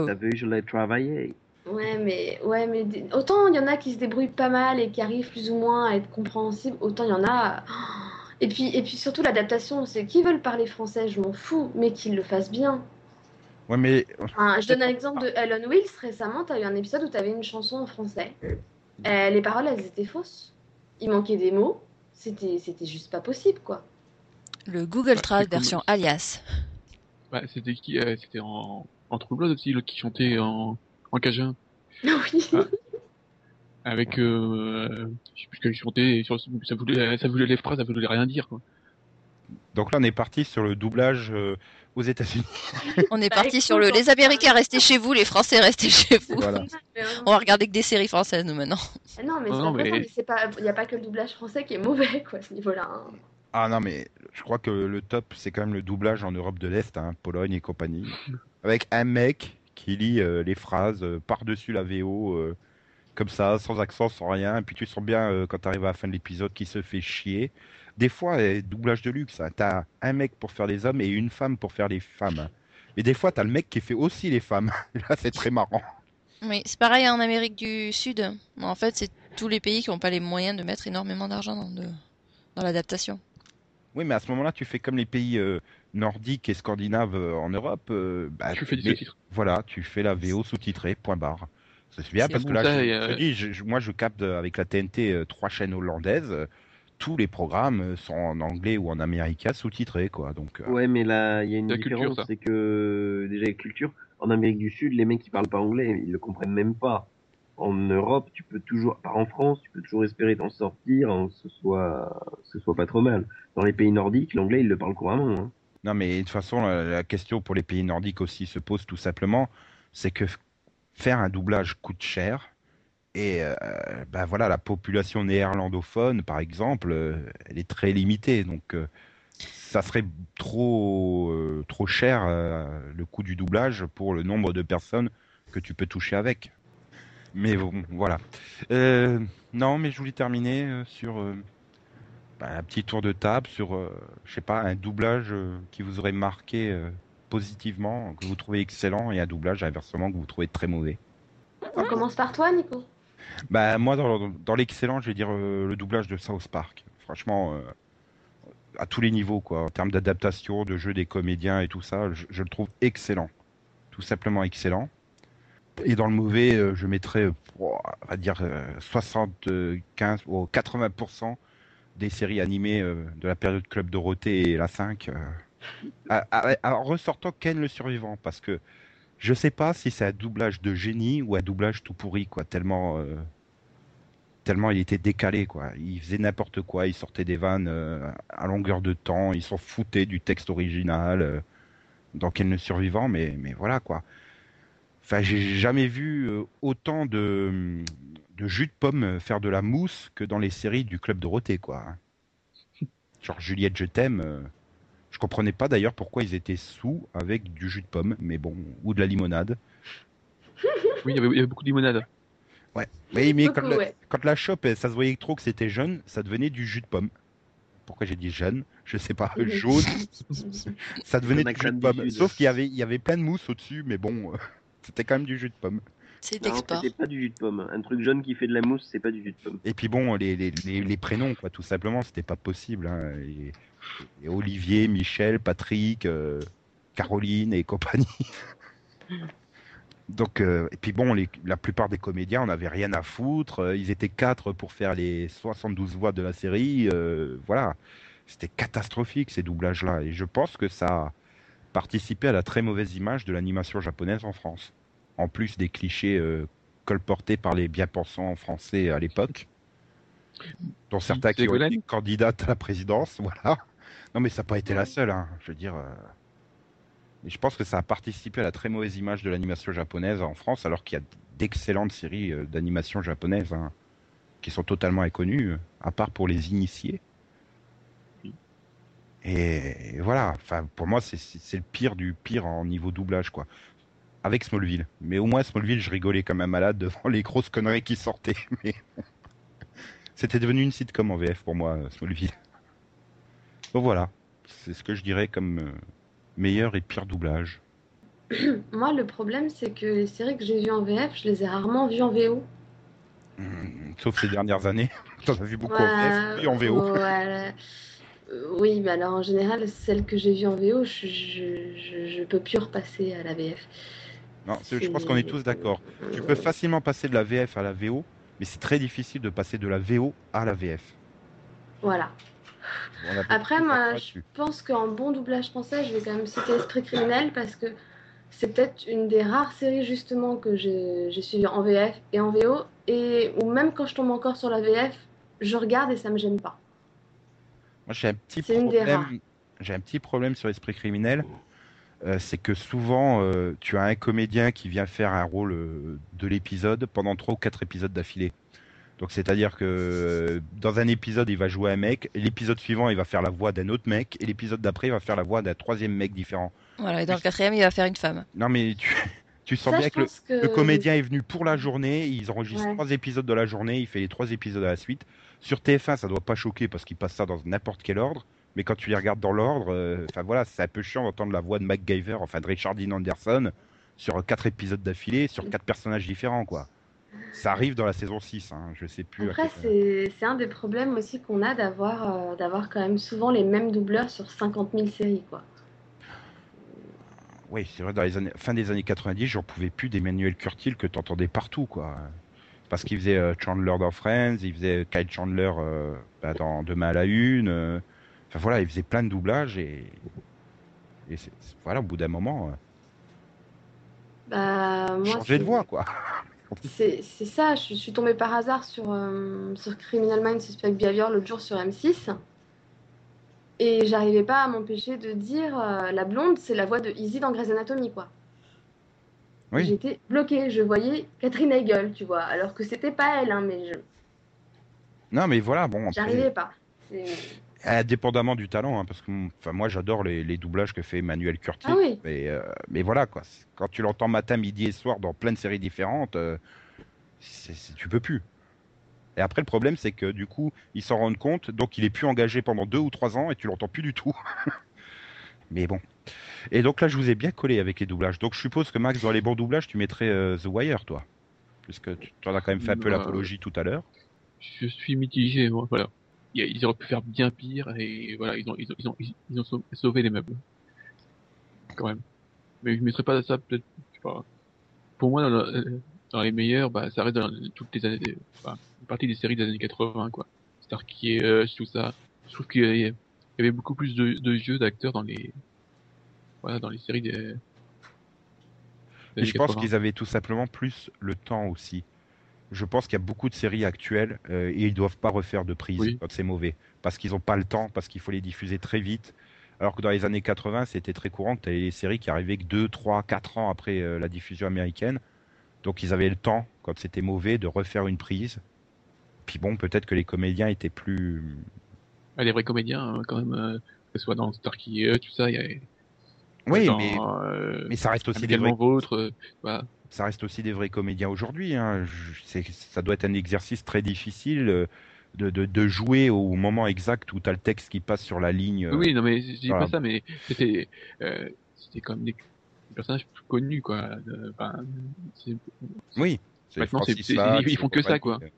T'as vu, je l'ai travaillé. Ouais, mais, ouais, mais autant il y en a qui se débrouillent pas mal et qui arrivent plus ou moins à être compréhensibles, autant il y en a. *gasps* Et puis, et puis surtout l'adaptation, c'est qui veulent parler français, je m'en fous, mais qu'ils le fassent bien. Ouais, mais Enfin, je donne un exemple de Ellen Wills récemment, t'as eu un épisode où t'avais une chanson en français. Euh, les paroles, elles étaient fausses. Il manquait des mots. C'était, c'était juste pas possible, quoi. Le Google Bah, Trad version alias. Bah, c'était qui euh, C'était en, en True Blood aussi, l'autre qui chantait en, en cajun. *laughs* oui. Ah. Avec, euh, je sais plus chantait, ça voulait, ça voulait les phrases, ça voulait rien dire, quoi. donc là, on est parti sur le doublage euh, aux États-Unis. *laughs* On est Bah, parti sur le on- les Américains restez chez vous, les Français restez chez vous. Voilà. *laughs* On va regarder que des séries françaises nous maintenant. Ah Non, c'est pas mais c'est pas, il n'y a pas que le doublage français qui est mauvais, quoi, à ce niveau-là. hein. Ah non, mais je crois que le top, c'est quand même le doublage en Europe de l'Est, hein, Pologne et compagnie. Avec un mec qui lit euh, les phrases euh, par-dessus la VO. euh, comme ça, sans accent, sans rien. Et puis tu sens bien quand tu arrives à la fin de l'épisode qu'il se fait chier. Des fois, doublage de luxe, hein, t'as un mec pour faire les hommes et une femme pour faire les femmes. Mais des fois, t'as le mec qui fait aussi les femmes. *laughs* Là, c'est très marrant. Oui, c'est pareil en Amérique du Sud. En fait, c'est tous les pays qui n'ont pas les moyens de mettre énormément d'argent dans, de- dans l'adaptation. Oui, mais à ce moment-là, tu fais comme les pays euh, nordiques et scandinaves euh, en Europe. euh, bah, Tu fais du sous-titre. Voilà, tu fais la VO sous-titrée, point barre. C'est bien parce que là, ça, je, euh, dis, je- moi, je capte avec la TNT euh, trois chaînes hollandaises. tous les programmes sont en anglais ou en américain sous-titrés, quoi. Donc, euh, Ouais, mais là, il y a une La différence, c'est que déjà la culture, en Amérique du Sud, les mecs qui parlent pas anglais, ils le comprennent même pas. En Europe, tu peux toujours, par en France, tu peux toujours espérer t'en sortir, hein, que ce soit, que ce soit pas trop mal. Dans les pays nordiques, l'anglais, ils le parlent couramment. Hein. Non, mais de toute façon, la, la question pour les pays nordiques aussi se pose tout simplement, c'est que faire un doublage coûte cher. Et euh, ben voilà, la population néerlandophone, par exemple, euh, elle est très limitée. Donc, euh, ça serait trop, euh, trop cher euh, le coût du doublage pour le nombre de personnes que tu peux toucher avec. Mais bon, voilà. Euh, non, mais je voulais terminer euh, sur euh, un petit tour de table sur, euh, je sais pas, un doublage euh, qui vous aurait marqué euh, positivement, que vous trouvez excellent, et un doublage inversement que vous trouvez très mauvais. On commence par toi, Nico. Bah moi dans, dans l'excellent, je vais dire euh, le doublage de South Park. Franchement, à tous les niveaux quoi, en termes d'adaptation, de jeu des comédiens et tout ça, je, je le trouve excellent, tout simplement excellent. Et dans le mauvais, je mettrais, oh, on va dire euh, 75 ou 80% des séries animées euh, de la période Club Dorothée et la 5, euh, à- en ressortant Ken le survivant, parce que je sais pas si c'est un doublage de génie ou un doublage tout pourri, quoi. Tellement, euh, tellement il était décalé, quoi. Il faisait n'importe quoi, il sortait des vannes à longueur de temps, il s'en foutait du texte original dans Ken le survivant, mais, mais voilà, quoi. Enfin, j'ai jamais vu euh, autant de, de jus de pomme faire de la mousse que dans les séries du Club Dorothée, quoi. Genre Juliette, je t'aime. euh, je comprenais pas d'ailleurs pourquoi ils étaient sous avec du jus de pomme, mais bon, ou de la limonade. Oui, il y avait, il y avait beaucoup de limonade. Oui, mais Beaucoup, quand la, ouais. quand la chope, ça se voyait trop que c'était jaune, ça devenait du jus de pomme. Pourquoi j'ai dit jaune Je sais pas, *laughs* jaune, ça devenait du jus de pomme. Sauf qu'il y avait, il y avait plein de mousse au-dessus, mais bon, euh, c'était quand même du jus de pomme. C'est Non, l'export. c'était pas du jus de pomme. Un truc jaune qui fait de la mousse, c'est pas du jus de pomme. Et puis bon, les, les, les, les prénoms, quoi, tout simplement, c'était pas possible. Hein. Et- et Olivier, Michel, Patrick, euh, Caroline et compagnie. *laughs* Donc, euh, et puis bon, les- la plupart des comédiens, on n'avait rien à foutre. Euh, Ils étaient quatre pour faire les 72 voix de la série. euh, voilà, c'était catastrophique ces doublages-là. Et je pense que ça a participé à la très mauvaise image de l'animation japonaise en France. En plus des clichés euh, colportés par les bien-pensants français à l'époque, dont certains qui ont été candidates à la présidence. *laughs* Voilà. Non, mais ça n'a pas été la seule. hein. Je veux dire. euh, et je pense que ça a participé à la très mauvaise image de l'animation japonaise en France, alors qu'il y a d'excellentes séries euh, d'animation japonaise hein, qui sont totalement inconnues, à part pour les initiés. Et, et voilà, enfin, pour moi, c'est- le pire du pire en niveau doublage, quoi. Avec Smallville. Mais au moins, Smallville, je rigolais comme un malade devant *laughs* les grosses conneries qui sortaient. *laughs* Mais. C'était devenu une sitcom en VF pour moi, euh, Smallville. Donc voilà, c'est ce que je dirais comme euh, meilleur et pire doublage. *clears throat* Moi, le problème, c'est que les séries que j'ai vues en VF, je les ai rarement vues en VO. Hum, Sauf ces dernières années. *laughs* T'en as vu beaucoup en Ouais, VF et en VO. voilà. Euh, Oui, mais alors en général, celles que j'ai vues en VO, je, je, je, je peux plus repasser à la VF. Non, je pense qu'on est tous d'accord. Tu peux facilement passer de la VF à la VO, mais c'est très difficile de passer de la VO à la VF. Voilà. Après, moi, je pense qu'en bon doublage français, je vais quand même citer Esprit criminel parce que c'est peut-être une des rares séries justement que j'ai j'ai suivies en VF et en VO. Et ou même quand je tombe encore sur la VF, je regarde et ça me gêne pas. Moi, j'ai un petit problème. J'ai un petit problème sur l'esprit criminel. Euh, c'est que souvent, euh, tu as un comédien qui vient faire un rôle euh, de l'épisode pendant trois ou quatre épisodes d'affilée. Donc, c'est-à-dire que dans un épisode, il va jouer un mec, l'épisode suivant, il va faire la voix d'un autre mec, et l'épisode d'après, il va faire la voix d'un troisième mec différent. Voilà, et dans le quatrième, il va faire une femme. Non, mais tu, *laughs* Tu sens Ça, bien le, que le comédien est venu pour la journée, ils enregistrent Ouais. trois épisodes de la journée, il fait les trois épisodes à la suite. Sur TF1, ça doit pas choquer parce qu'il passe ça dans n'importe quel ordre, mais quand tu les regardes dans l'ordre, euh, enfin voilà, c'est un peu chiant d'entendre la voix de MacGyver, enfin de Richard Dean Anderson, sur quatre épisodes d'affilée, sur quatre personnages différents, quoi. Ça arrive dans la saison 6, hein, je sais plus. Après, c'est c'est un des problèmes aussi qu'on a d'avoir euh, d'avoir quand même souvent les mêmes doubleurs sur 50 000 séries, quoi. Oui, c'est vrai, dans les années, fin des années 90, j'en pouvais plus d'Emmanuel Curtil que t'entendais partout, quoi. Parce qu'il faisait euh, Chandler dans Friends, il faisait Kyle Chandler euh, bah, dans Demain à la Une. euh, Enfin voilà, il faisait plein de doublages et, voilà, au bout d'un moment, Bah, moi, changer de voix, quoi. C'est ça, je suis tombée par hasard sur, euh, sur Criminal Minds Suspect Behavior l'autre jour sur M6. Et j'arrivais pas à m'empêcher de dire euh, la blonde, c'est la voix de Izzy dans Grey's Anatomy, quoi. Oui. J'étais bloquée, je voyais Catherine Hegel, tu vois, alors que c'était pas elle, hein, mais je Non, mais voilà, bon, j'arrivais pas. C'est- indépendamment du talent, hein, parce que enfin, moi j'adore les, les doublages que fait Emmanuel Curtil. Ah oui. Mais, euh, mais voilà, quoi. Quand tu l'entends matin, midi et soir dans plein de séries différentes, euh, tu peux plus. Et après, le problème, c'est que du coup, ils s'en rendent compte, donc il est plus engagé pendant deux ou trois ans et tu l'entends plus du tout. *laughs* mais bon. Et donc là, je vous ai bien collé avec les doublages. Donc je suppose que Max, dans les bons doublages, tu mettrais euh, The Wire, toi. Puisque tu en as quand même fait un peu Bah, l'apologie tout à l'heure. Je suis mitigé, moi, voilà. Ils auraient pu faire bien pire et voilà, ils ont, ils ont, ils ont, ils ont sau- sauvé les meubles. Quand même. Mais je mettrais pas ça peut-être, je sais pas. Pour moi, dans, le- dans les meilleurs, bah, ça reste dans toutes les années, enfin, une partie des séries des années 80, quoi. Starkey, Hush, tout ça. Je trouve qu'il y avait beaucoup plus de, de jeux d'acteurs dans les, voilà, dans les séries des, des Et années je pense 80. qu'ils avaient tout simplement plus le temps aussi. Je pense qu'il y a beaucoup de séries actuelles euh, et ils doivent pas refaire de prise Oui. quand c'est mauvais. Parce qu'ils n'ont pas le temps, parce qu'il faut les diffuser très vite. Alors que dans les années 80, c'était très courant que tu avais des séries qui arrivaient que 2, 3, 4 ans après euh, la diffusion américaine. Donc ils avaient le temps, quand c'était mauvais, de refaire une prise. Puis bon, peut-être que les comédiens étaient plus... Ah, les vrais comédiens, hein, quand même, euh, que ce soit dans Starkey, tout ça, il y a, Oui, dans, mais, euh, mais ça reste aussi des vrais vôtre, euh, voilà. ça reste aussi des vrais comédiens aujourd'hui. Hein. Ça doit être un exercice très difficile euh, de, de, de jouer au moment exact où tu as le texte qui passe sur la ligne. Oui, non, mais je dis voilà. pas ça, mais c'était, euh, même des, des personnages plus connus, quoi. Enfin, Oui. Maintenant, ils font que ça, compagnie.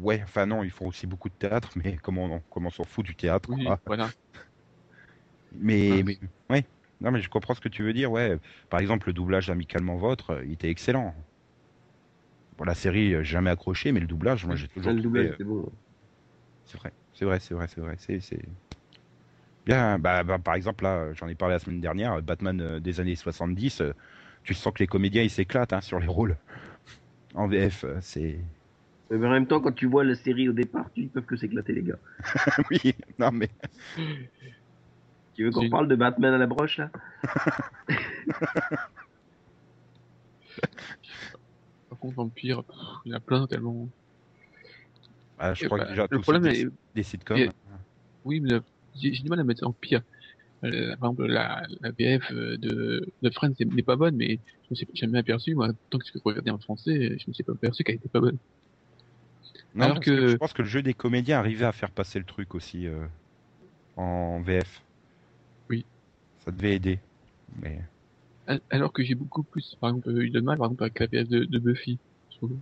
Ouais, enfin non, ils font aussi beaucoup de théâtre, *laughs* mais comment on, comment on s'en fout du théâtre oui, quoi. voilà. Mais, Ah. mais ouais, non, mais je comprends ce que tu veux dire. Ouais, par exemple, le doublage amicalement vôtre, euh, il était excellent. Bon, la série, euh, jamais accroché, mais le doublage, moi, j'ai toujours Le doublage, euh, c'était bon. C'est vrai, c'est vrai, c'est vrai, c'est vrai. C'est, c'est... Bien, bah, bah, par exemple, là, j'en ai parlé la semaine dernière, Batman euh, des années 70, euh, tu sens que les comédiens, ils s'éclatent hein, sur les rôles. *laughs* En VF, euh, c'est... Mais en même temps, quand tu vois la série au départ, tu ils peuvent que s'éclater, les gars. *laughs* oui, non mais... Tu veux qu'on parle de Batman à la broche, là? *laughs* Par contre, Vampire, il y en a plein tellement. Ah, je Et crois bah, que déjà, le problème des, est- des sitcoms. et- Oui, mais j'ai du mal à mettre ça en pire. Euh, par exemple, la, la BF de, de Friends n'est pas bonne, mais je me suis jamais aperçu, moi, tant que je regardais en français, je me suis pas aperçu qu'elle était pas bonne. Non, alors que- je pense que le jeu des comédiens arrivait à faire passer le truc aussi euh, en VF. Ça devait aider. Mais... Al- Alors que j'ai beaucoup plus, par exemple, eu de mal, par exemple, avec la BF de, de Buffy. Oui.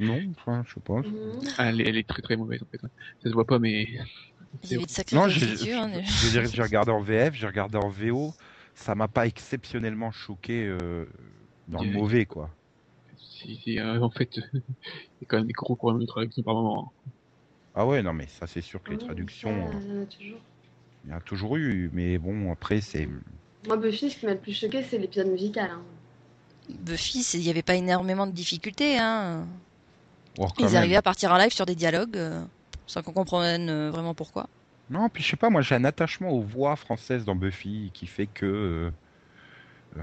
Non, enfin, je sais pas. Mhm. Ah, Elle, est- elle est très très mauvaise en fait. Ça se voit pas, mais Il y avait de sacrées Non, j'ai, hein, je veux dire, j'ai regardé en VF, j'ai regardé en VO. Ça m'a pas exceptionnellement choqué euh, dans le Oui. mauvais, quoi. si, si, euh, en fait, *laughs* il y a quand même des gros problèmes de traduction par moment. hein. Ah ouais, non, mais ça, c'est sûr que les Oui, traductions, euh, toujours. Il y a toujours eu. Mais bon, après, c'est. Moi, Buffy, ce qui m'a le plus choqué, c'est l'épisode musical. hein. Buffy, il n'y avait pas énormément de difficultés. Hein. Oh, Ils même. arrivaient à partir en live sur des dialogues euh, sans qu'on comprenne euh, vraiment pourquoi. Non, puis je sais pas, moi j'ai un attachement aux voix françaises dans Buffy qui fait que. euh,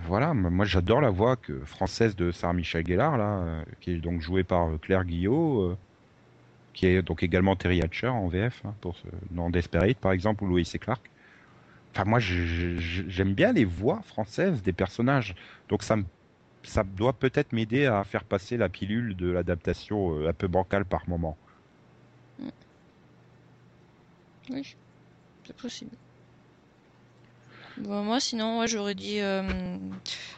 voilà, moi j'adore la voix que, française de Sarah Michel Gellar, là, qui est donc jouée par Claire Guillot, euh, qui est donc également Terry Hatcher en VF, hein, pour ce, dans Desperate par exemple, ou Lois et Clark. Enfin, moi, j'aime bien les voix françaises des personnages. Donc, ça, me- ça doit peut-être m'aider à faire passer la pilule de l'adaptation euh, un peu bancale par moment. Oui, c'est possible. Bon, moi, sinon, ouais, j'aurais dit euh,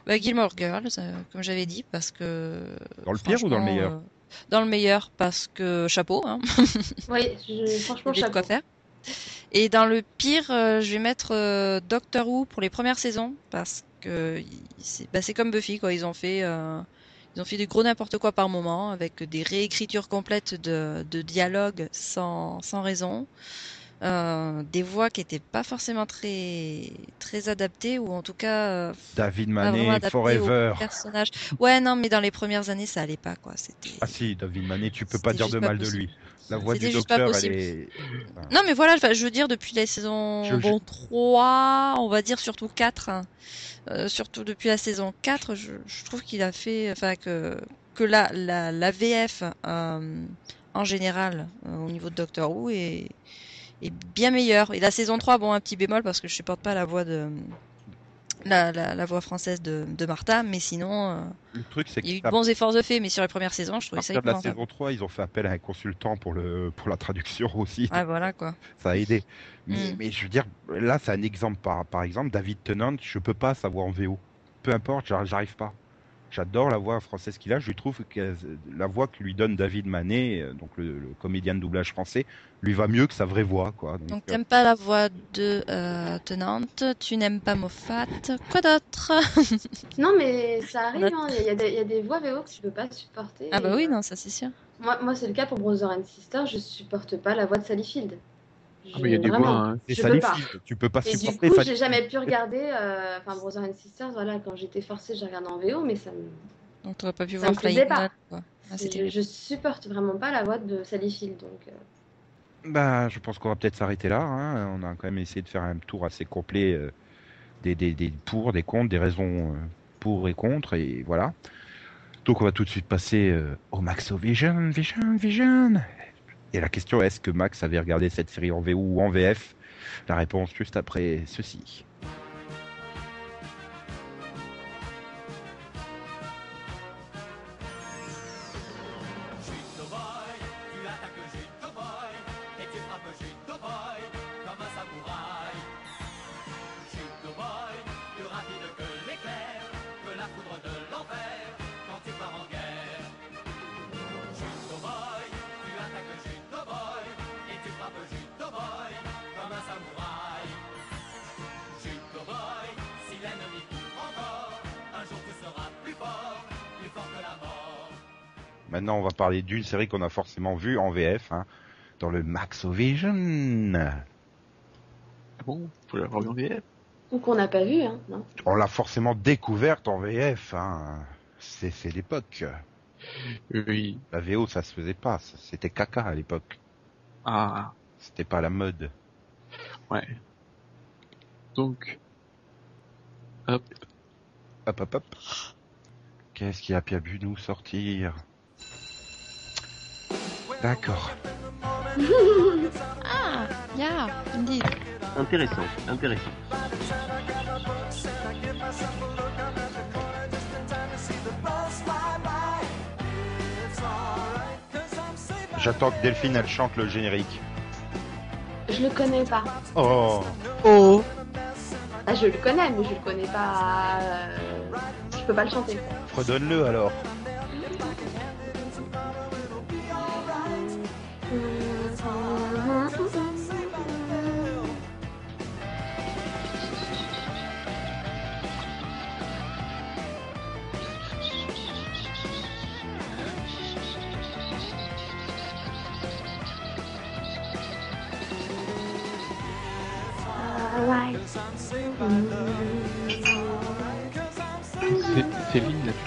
bah, Gilmore Girls, euh, comme j'avais dit, parce que. Dans le pire ou dans le meilleur? euh, Dans le meilleur, parce que chapeau, hein, *laughs* Oui, je- franchement, avait de quoi chapeau. faire. Et dans le pire, euh, je vais mettre euh, Doctor Who pour les premières saisons, parce que c'est bah, c'est comme Buffy, quoi. Ils ont fait. euh, ils ont fait du gros n'importe quoi par moment, avec des réécritures complètes de, de dialogues sans, sans raison. Euh, des voix qui étaient pas forcément très très adaptées ou en tout cas euh, David Manet, Forever. personnage. Ouais, non, mais dans les premières années, ça allait pas quoi. C'était. Ah si, David Manet, tu peux pas dire de pas mal de lui. La voix du docteur, elle est... Non, mais voilà, je veux dire, depuis la saison Je- je- bon, 3, on va dire surtout 4, hein, euh, surtout depuis la saison 4, je, je trouve qu'il a fait, enfin, que, que la, la, la VF, en général, au niveau de Doctor Who, est, est bien meilleure. Et la saison 3, bon, un petit bémol parce que je supporte pas la voix de, la, la, la voix française de, de Martha, mais sinon, euh, Le truc, c'est il y a eu de bons efforts de fait, mais sur les premières saisons, je trouvais ça de la saison 3, ils ont fait appel à un consultant pour, le, pour la traduction *laughs* aussi. Ouais, voilà, quoi. Ça a aidé. Mais, Mm. mais je veux dire, là, c'est un exemple. Par, par exemple, David Tennant, je peux pas savoir en VO. Peu importe, j'ar- j'arrive pas. J'adore la voix française qu'il a. Je lui trouve que la voix que lui donne David Manet, euh, donc le, le comédien de doublage français, lui va mieux que sa vraie voix. Quoi. Donc, Donc euh, t'aimes pas la voix de euh, Tenante, tu n'aimes pas Moffat, quoi d'autre? *laughs* Non, mais ça arrive, hein. il y, a des- il y a des voix VO que tu peux pas supporter. Ah bah et, oui, euh, non, ça c'est sûr. Moi, moi c'est le cas pour Brother and Sister, je supporte pas la voix de Sally Field. Ah, mais il y a Je- des voix, hein. c'est je Sally peux pas. Field. Tu peux pas Et du supporter coup, j'ai jamais pu regarder, euh, enfin Brother and Sisters, voilà, quand j'étais forcée, j'ai regardé en VO, mais ça me, Donc t'aurais pas pu Ça voir me plaisait Flying pas. Nun, quoi. Ah, c'était je, je supporte vraiment pas la voix de Sally Field, donc. euh, Bah, je pense qu'on va peut-être s'arrêter là. hein. On a quand même essayé de faire un tour assez complet euh, des, des, des pour, des contre, des raisons euh, pour et contre, et voilà. Donc on va tout de suite passer euh, au Max au Vision, Vision, Vision. Et la question est-ce que Max avait regardé cette série en VO ou en VF La réponse juste après ceci. Maintenant, on va parler d'une série qu'on a forcément vue en VF, hein, dans le Max au Vision. Ah bon? Faut l'avoir vu en VF Ou qu'on n'a pas vu, hein, non On l'a forcément découverte en VF. Hein. C'est c'est l'époque. Oui. La VO, ça se faisait pas. ça- C'était caca à l'époque. Ah, C'était pas la mode. ouais. Donc, hop, Hop, hop, hop. Qu'est-ce qui a pu nous sortir? D'accord. *laughs* Ah, yeah, indeed. Intéressant, intéressant. J'attends que Delphine, elle chante le générique. Je le connais pas. Oh Oh Ah, je le connais, mais je le connais pas. euh, Je peux pas le chanter. Redonne-le alors.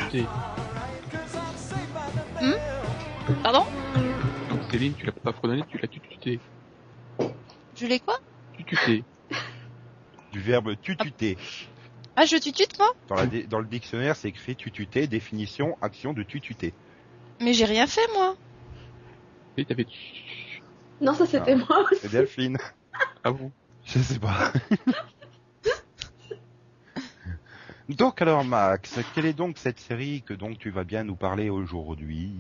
Tutée. Pardon Donc Céline, tu l'as pas fredonné, tu l'as tuté. Je l'ai quoi Tuté. Du verbe tututer. Ah, je tutute moi Dans, la dans le dictionnaire, c'est écrit tututer, définition, action de tututer. Mais j'ai rien fait moi. Et t'avais... Non, ça c'était moi aussi. C'est Delphine. Ah bon? Je sais pas. *laughs* Donc alors Max, quelle est donc cette série que donc tu vas bien nous parler aujourd'hui?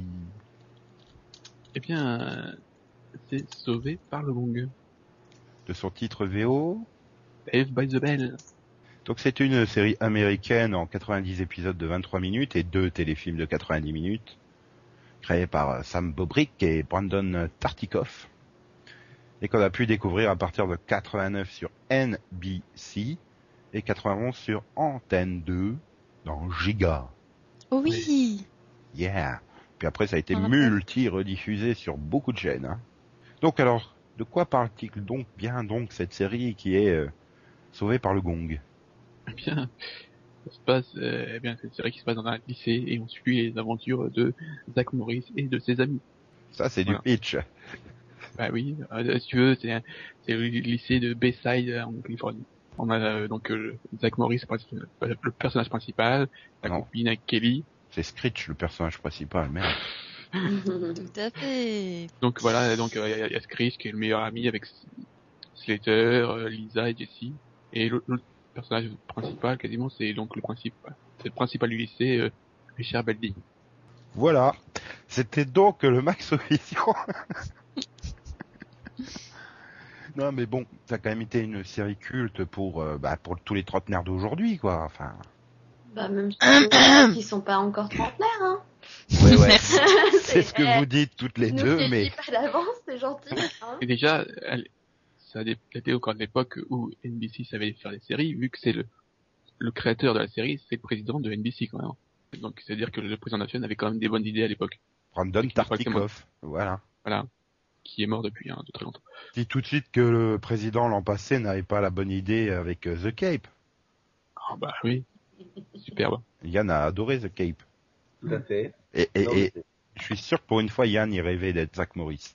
Eh bien, euh, c'est sauvé par le gong. De son titre VO Saved by the Bell. Donc c'est une série américaine en 90 épisodes de 23 minutes et deux téléfilms de 90 minutes, créée par euh, Sam Bobrick et Brandon Tartikoff, et qu'on a pu découvrir à partir de 89 sur NBC et 91 sur Antenne 2 dans Giga. Oh oui. Yeah. Puis après ça a été multi-rediffusé sur beaucoup de chaînes. hein. Donc alors, de quoi parle-t-il donc bien donc cette série qui est euh, sauvée par le gong? Eh bien, ça se passe, euh, eh bien, c'est une série qui se passe dans un lycée et on suit les aventures de Zach Morris et de ses amis. Ça c'est du pitch. Bah oui, euh, si tu veux, c'est un- c'est le lycée de Bayside euh, en Californie. On a euh, donc euh, Zach Morris, le personnage principal, la Non. copine avec Kelly. C'est Screech le personnage principal, merde. *laughs* Tout à fait. Donc voilà, donc euh, il y, a- il y a Screech qui est le meilleur ami avec Slater, euh, Lisa et Jessie. Et l'autre personnage principal, quasiment, c'est donc le principal, c'est le principal du lycée, euh, Richard Belding. Voilà. C'était donc le Max *laughs* Vision. *laughs* non mais bon, ça a quand même été une série culte pour euh, bah, pour tous les trentenaires d'aujourd'hui quoi. Enfin. Bah, même ceux qui sont pas encore trentenaires, hein. Ouais ouais. *laughs* Merci. C'est ce que vous dites toutes les ne deux, mais pas d'avance, c'est gentil. Hein Et déjà, elle, ça a été encore de l'époque où NBC savait faire des séries, vu que c'est le, le créateur de la série, c'est le président de NBC quand même. Donc c'est-à-dire que le président national avait quand même des bonnes idées à l'époque, Brandon Tartikoff. Voilà. voilà, qui est mort depuis hein, de très longtemps. Dis tout de suite que le président l'an passé n'avait pas la bonne idée avec euh, The Cape. Ah bah oui, superbe. Yann a adoré The Cape. Tout à fait. Et, et, Non, et mais je suis sûr que pour une fois Yann y rêvait d'être Zach Morris.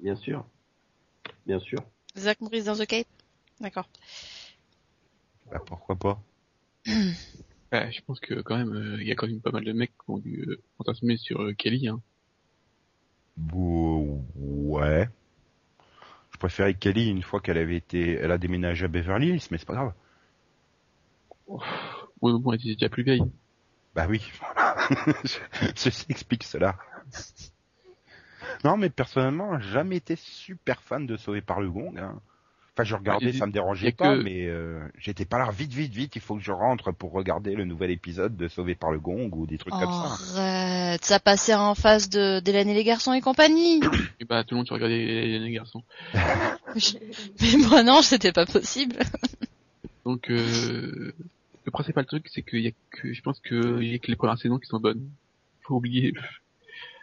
Bien sûr. Bien sûr. Zach Morris dans The Cape? D'accord. Bah, pourquoi pas? *clears throat* Ouais, je pense que quand même, euh, il y a quand même pas mal de mecs qui ont dû euh, fantasmer sur euh, Kelly. Hein. Ouais. Je préférais Kelly une fois qu'elle avait été, elle a déménagé à Beverly Hills, mais c'est pas grave. Oui, mais bon, elle était déjà plus vieille. Bah oui. *laughs* Ceci explique cela. Non, mais personnellement, j'ai jamais été super fan de Sauvé par le Gong. hein. Enfin, je regardais, Ah, a- ça me dérangeait pas, que- mais euh, j'étais pas là. Vite, vite, vite, il faut que je rentre pour regarder le nouvel épisode de Sauvé par le Gong ou des trucs comme ça. Arrête, ça passait en face de d'Hélène et les garçons et compagnie. *coughs* Et bah tout le monde regardait les, les garçons. *laughs* Mais moi non, c'était pas possible. *laughs* Donc euh, le principal truc, c'est qu'il y a que, je pense que il y a que les premières saisons qui sont bonnes. Faut oublier.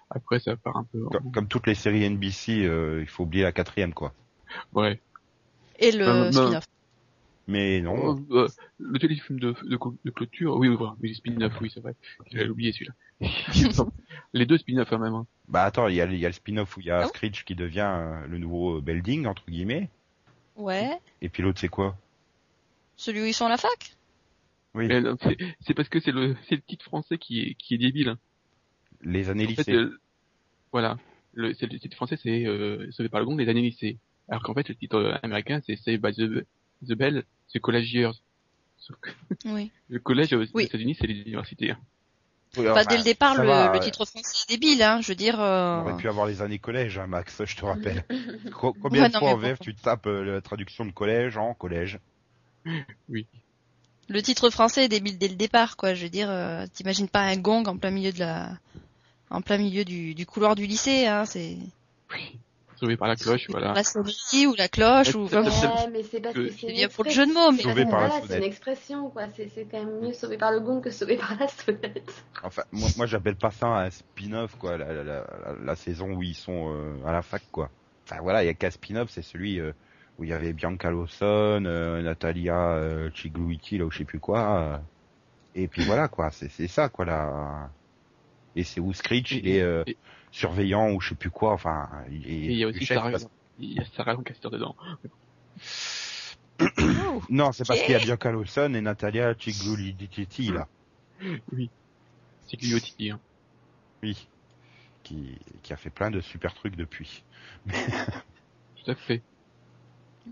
Après, ça part un peu. comme toutes les séries NBC, euh, il faut oublier la quatrième, quoi. Ouais. Et le Euh, non. spin-off. Mais non. Euh, euh, le téléfilm de, de, de clôture, oui, oui, voilà, oui, spin-off, oui, c'est vrai. J'avais oublié celui-là. *laughs* les deux spin-off quand même. Hein. Bah attends, il y a, il y a le spin-off où il y a bon Screech qui devient le nouveau Belding, entre guillemets. Ouais. Et puis l'autre, c'est quoi? Celui où ils sont à la fac? Oui, Mais non, C'est parce que c'est le, le titre français qui est, qui est débile. hein. les années En fait, lycée. euh, voilà. Le, le titre français, c'est euh, Sauvé par le gong, les années lycée. Alors qu'en fait, le titre américain, c'est Saved by the, the Bell, c'est College Years. Oui. *laughs* le collège aux Oui. États-Unis, c'est les universités. hein. Oui, Pas enfin, dès le départ, ça le, va, le titre français est débile, hein. Je veux dire. On euh, aurait pu avoir les années collège, hein, Max, je te rappelle. *laughs* Co- Combien Ouais, de non, fois en VF tu tapes euh, la traduction de collège en collège? Le titre français est débile dès le départ, quoi. Je veux dire, euh, t'imagines pas un gong en plein milieu de la, en plein milieu du, du couloir du lycée, hein. C'est Oui. Sauvé par la cloche, voilà. la sonnerie ou la cloche ou Ouais, mais c'est parce que que- c'est Il une y a pour le jeu de mots, mais- Sauvé par la Voilà, c'est une expression, quoi. C'est c'est quand même mieux sauvé par le gong que sauvé par la sonnette. Enfin, moi, moi j'appelle pas ça un spin-off, quoi, la, la, la, la saison où ils sont euh, à la fac, quoi. Enfin voilà, il y a qu'un spin-off, c'est celui euh, où il y avait Bianca Lawson, euh, Natalia euh, Chigluiti, là, ou je sais plus quoi. euh, et puis voilà, quoi, c'est c'est ça, quoi, là. Et c'est où Screech, il est euh, et- surveillant ou je sais plus quoi, enfin, il il y a aussi chef, Sarah, parce- il y a Sarah Lancaster dedans. *coughs* Non, c'est parce qu'il y a Bianca Lawson et Natalia Chigluiti, là. *coughs* Oui. C'est Gliotti, hein. Oui. Qui, qui a fait plein de super trucs depuis. Tout à fait.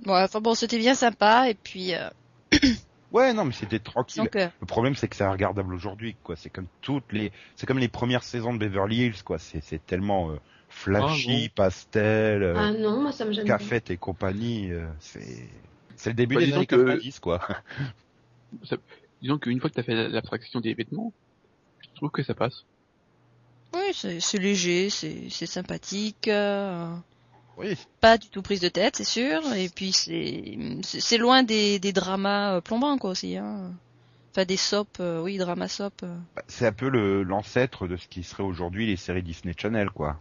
Enfin bon, c'était bien sympa et puis euh, *coughs* Ouais, non, mais c'était tranquille. Donc, euh, Le problème, c'est que c'est regardable aujourd'hui, quoi. C'est comme toutes les, c'est comme les premières saisons de Beverly Hills, quoi. C'est, c'est tellement euh, flashy, Ah, pastel, euh, Ah non, moi ça me gêne pas. cafette et compagnie. euh, c'est, c'est le début Bah, des disons années que- 90, quoi. *laughs* Disons qu'une fois que t'as fait l'abstraction des vêtements, je trouve que ça passe. oui, c'est c'est léger, c'est c'est sympathique. Oui. pas du tout prise de tête, c'est sûr. Et puis c'est loin des, des dramas euh, plombants quoi aussi. Hein. Enfin des sops, euh, oui, drama sop. euh, Bah, C'est un peu le, l'ancêtre de ce qui serait aujourd'hui les séries Disney Channel, quoi.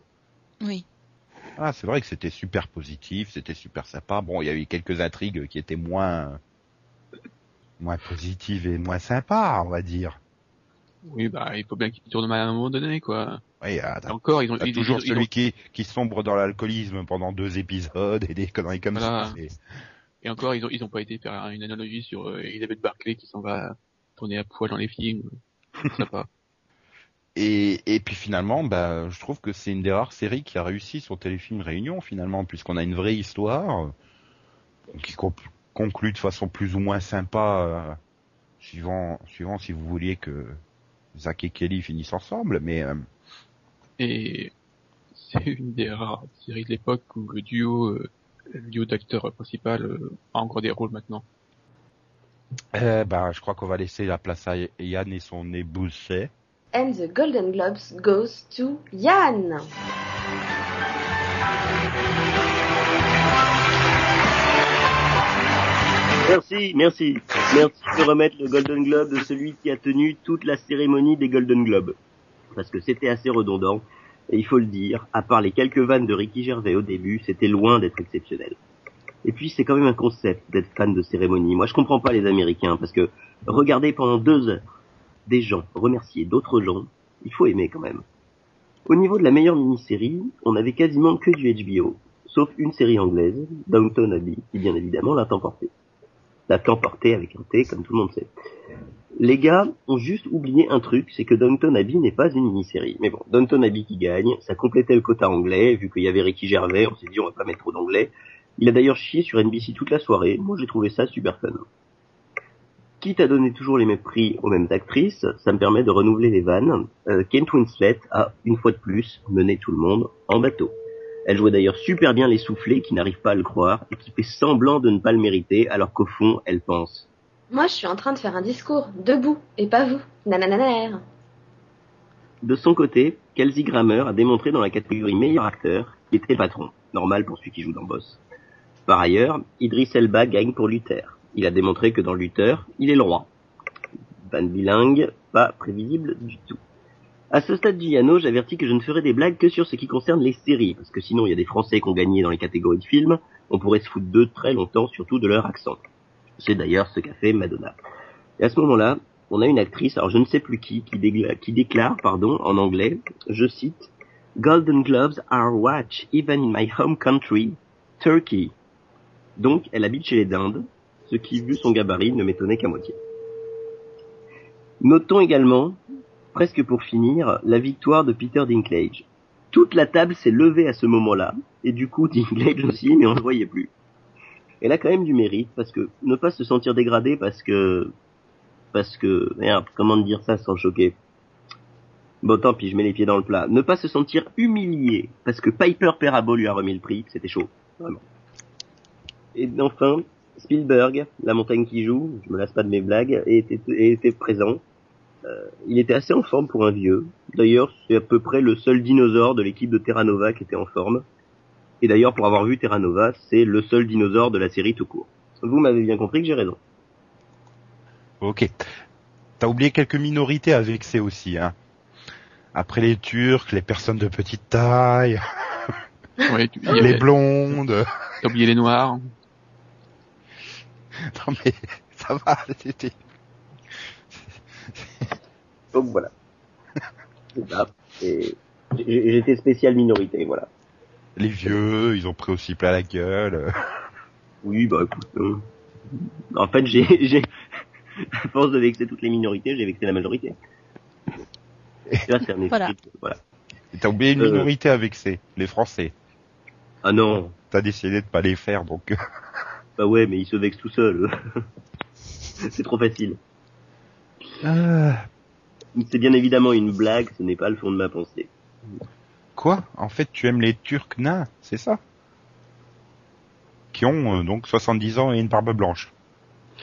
oui. Ah, c'est vrai que c'était super positif, c'était super sympa. Bon, il y a eu quelques intrigues qui étaient moins, moins positives et moins sympas, on va dire. Oui, bah, il faut bien qu'ils tournent mal à un moment donné, quoi. Oui, ah, encore, ils ont, ils, toujours ils- ils ont- celui qui, qui sombre dans l'alcoolisme pendant deux épisodes et des conneries comme Voilà. ça. et encore, ils ont, ils ont pas été faire une analogie sur euh, Elizabeth Barclay qui s'en va tourner à poil dans les films. Ça pas. *laughs* Et, et puis finalement, bah, je trouve que c'est une des rares séries qui a réussi sur Téléfilm Réunion finalement, puisqu'on a une vraie histoire euh, qui con- conclut de façon plus ou moins sympa, euh, suivant, suivant si vous vouliez que Zach et Kelly finissent ensemble, mais euh, Et c'est une des rares séries de l'époque où le duo, euh, le duo d'acteurs principal euh, a encore des rôles maintenant. euh, bah, je crois qu'on va laisser la place à Yann et son épouse. Shay. And the Golden Globes goes to Yann. Merci, merci. Merci de remettre le Golden Globe de celui qui a tenu toute la cérémonie des Golden Globes. Parce que c'était assez redondant. Et il faut le dire, à part les quelques vannes de Ricky Gervais au début, c'était loin d'être exceptionnel. Et puis c'est quand même un concept d'être fan de cérémonie. Moi je comprends pas les Américains parce que regarder pendant deux heures des gens remercier d'autres gens, il faut aimer quand même. Au niveau de la meilleure mini-série, on avait quasiment que du HBO, sauf une série anglaise, Downton Abbey, qui bien évidemment l'a emporté l'a emporté avec un T, comme tout le monde sait. Les gars ont juste oublié un truc, c'est que Downton Abbey n'est pas une mini-série. Mais bon, Downton Abbey qui gagne, ça complétait le quota anglais, vu qu'il y avait Ricky Gervais, on s'est dit on va pas mettre trop d'anglais. Il a d'ailleurs chié sur NBC toute la soirée, moi j'ai trouvé ça super fun. Quitte à donner toujours les mêmes prix aux mêmes actrices, ça me permet de renouveler les vannes. Euh, Kate Winslet a, une fois de plus, mené tout le monde en bateau. Elle jouait d'ailleurs super bien les soufflets qui n'arrivent pas à le croire et qui fait semblant de ne pas le mériter alors qu'au fond elle pense. Moi, je suis en train de faire un discours, debout, et pas vous. Nanananer. De son côté, Kelsey Grammer a démontré dans la catégorie meilleur acteur qu'il était le patron, normal pour celui qui joue dans Boss. Par ailleurs, Idris Elba gagne pour Luther. Il a démontré que dans Luther, il est le roi. Van bilingue, pas prévisible du tout. À ce stade du j'avertis que je ne ferai des blagues que sur ce qui concerne les séries, parce que sinon il y a des Français qui ont gagné dans les catégories de films, on pourrait se foutre d'eux très longtemps, surtout de leur accent. C'est d'ailleurs ce qu'a fait Madonna. Et à ce moment-là, on a une actrice, alors je ne sais plus qui, qui, qui déclare, pardon, en anglais, je cite, Golden Gloves are watch even in my home country, Turkey. Donc, elle habite chez les Dindes, ce qui, vu son gabarit, ne m'étonnait qu'à moitié. Notons également, presque pour finir, la victoire de Peter Dinklage. Toute la table s'est levée à ce moment-là, et du coup Dinklage aussi, mais on ne voyait plus. Elle a quand même du mérite, parce que ne pas se sentir dégradé parce que... Parce que... Merde, comment dire ça sans choquer? Bon, tant pis, je mets les pieds dans le plat. Ne pas se sentir humilié, parce que Piper Perabo lui a remis le prix, c'était chaud, vraiment. Et enfin, Spielberg, La montagne qui joue, je me lasse pas de mes blagues, était, était présent. Euh, il était assez en forme pour un vieux. D'ailleurs, c'est à peu près le seul dinosaure de l'équipe de Terra Nova qui était en forme. Et d'ailleurs, pour avoir vu Terra Nova, c'est le seul dinosaure de la série tout court. Vous m'avez bien compris que j'ai raison. Ok. T'as oublié quelques minorités à vexer aussi, hein. Après les Turcs, les personnes de petite taille, *laughs* Ouais, tu, les avait- blondes. t'as oublié les noirs. *laughs* Non mais ça va, c'était. Donc voilà. Et j'étais spécial minorité, voilà. Les vieux, ils ont pris aussi plein la gueule. Oui, bah écoute. euh, En fait, j'ai, j'ai, à force de vexer toutes les minorités, j'ai vexé la majorité. Là, c'est un esprit, Voilà. voilà. Et T'as oublié une Euh. minorité à vexer, les Français. Ah non, T'as décidé de pas les faire, donc. bah ouais, mais ils se vexent tout seuls. *laughs* C'est trop facile. Euh, C'est bien évidemment une blague, ce n'est pas le fond de ma pensée. quoi? En fait, tu aimes les Turcs nains, c'est ça? Qui ont euh, donc 70 ans et une barbe blanche.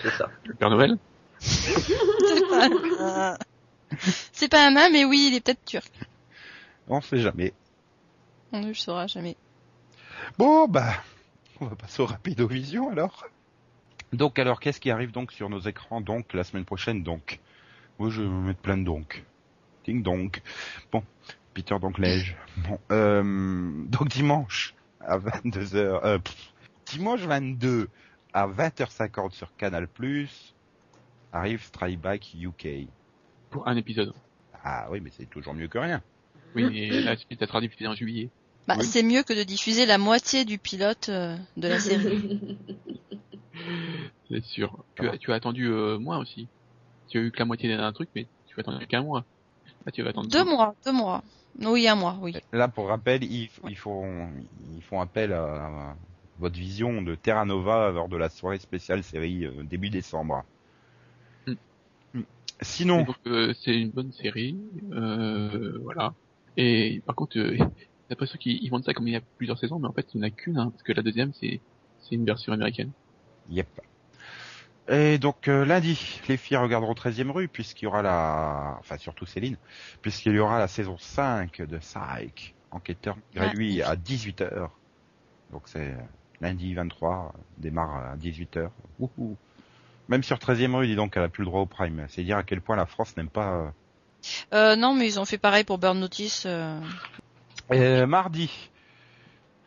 C'est ça. Le Père Noël? C'est pas, un- c'est pas un nain, mais oui, il est peut-être turc. On sait jamais. On ne le saura jamais. Bon, bah, on va passer au Rapido Vision alors. Donc, alors, qu'est-ce qui arrive donc sur nos écrans donc la semaine prochaine donc? Moi, je vais me mettre plein de donc. Ding donc. Bon, Peter donc Lège. *laughs* Bon, euh, donc dimanche à 22h. Euh, pff, dimanche 22 à 20h50 sur Canal arrive Strike Back UK. Pour un épisode. Ah oui, mais c'est toujours mieux que rien. Oui, mais la suite, ça sera diffusé en juillet. Bah, Oui. c'est mieux que de diffuser la moitié du pilote euh, de la série. *laughs* C'est sûr. Tu as, tu as attendu euh, moins aussi. Tu as eu que la moitié d'un truc, mais tu as attendu qu'un mois. Là, tu vas attendre deux mois, deux mois. Oui, un mois, oui. Là, pour rappel, ils, ils font, ils font appel à, votre vision de Terra Nova lors de la soirée spéciale série euh, début décembre. Hmm. Et Sinon, euh, c'est une bonne série, euh, voilà. Et par contre, euh, *laughs* d'après ceux qui ils vendent ça comme il y a plusieurs saisons, mais en fait il n'y en a qu'une, hein, parce que la deuxième c'est c'est une version américaine. yep. Et donc euh, lundi, les filles regarderont 13e rue puisqu'il y aura la, enfin surtout Céline, puisqu'il y aura la saison 5 de Psych, enquêteur malgré lui à 18h. Donc c'est lundi 23, démarre à 18h. Wouhou. Même sur 13e rue, dis donc, elle a plus le droit au prime. C'est dire à quel point la France n'aime pas. euh, Euh, non, mais ils ont fait pareil pour Burn Notice. euh. Euh, mardi,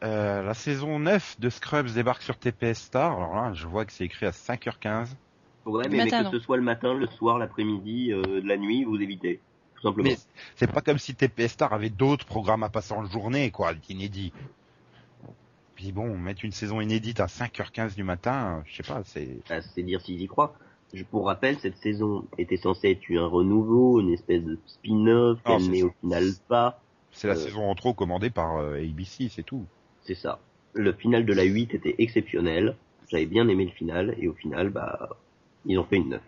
euh, la saison 9 de Scrubs débarque sur TPS Star. Alors là, je vois que c'est écrit à 5h15. Ouais, mais, Matin, mais que ce soit le matin, le soir, l'après-midi, euh, la nuit, vous évitez. Tout simplement. Mais c'est pas comme si TPS Star avait d'autres programmes à passer en journée, quoi, inédits. Puis bon, mettre une saison inédite à 5h15 du matin, je sais pas, c'est... Ah, c'est dire s'ils y croient. Je, pour rappel, cette saison était censée être un renouveau, une espèce de spin-off, Ah, ça. au final pas. C'est la Euh. saison en trop commandée par euh, ABC, c'est tout. C'est ça. Le final de la 8 était exceptionnel. J'avais bien aimé le final, et au final, bah, ils ont fait une 9.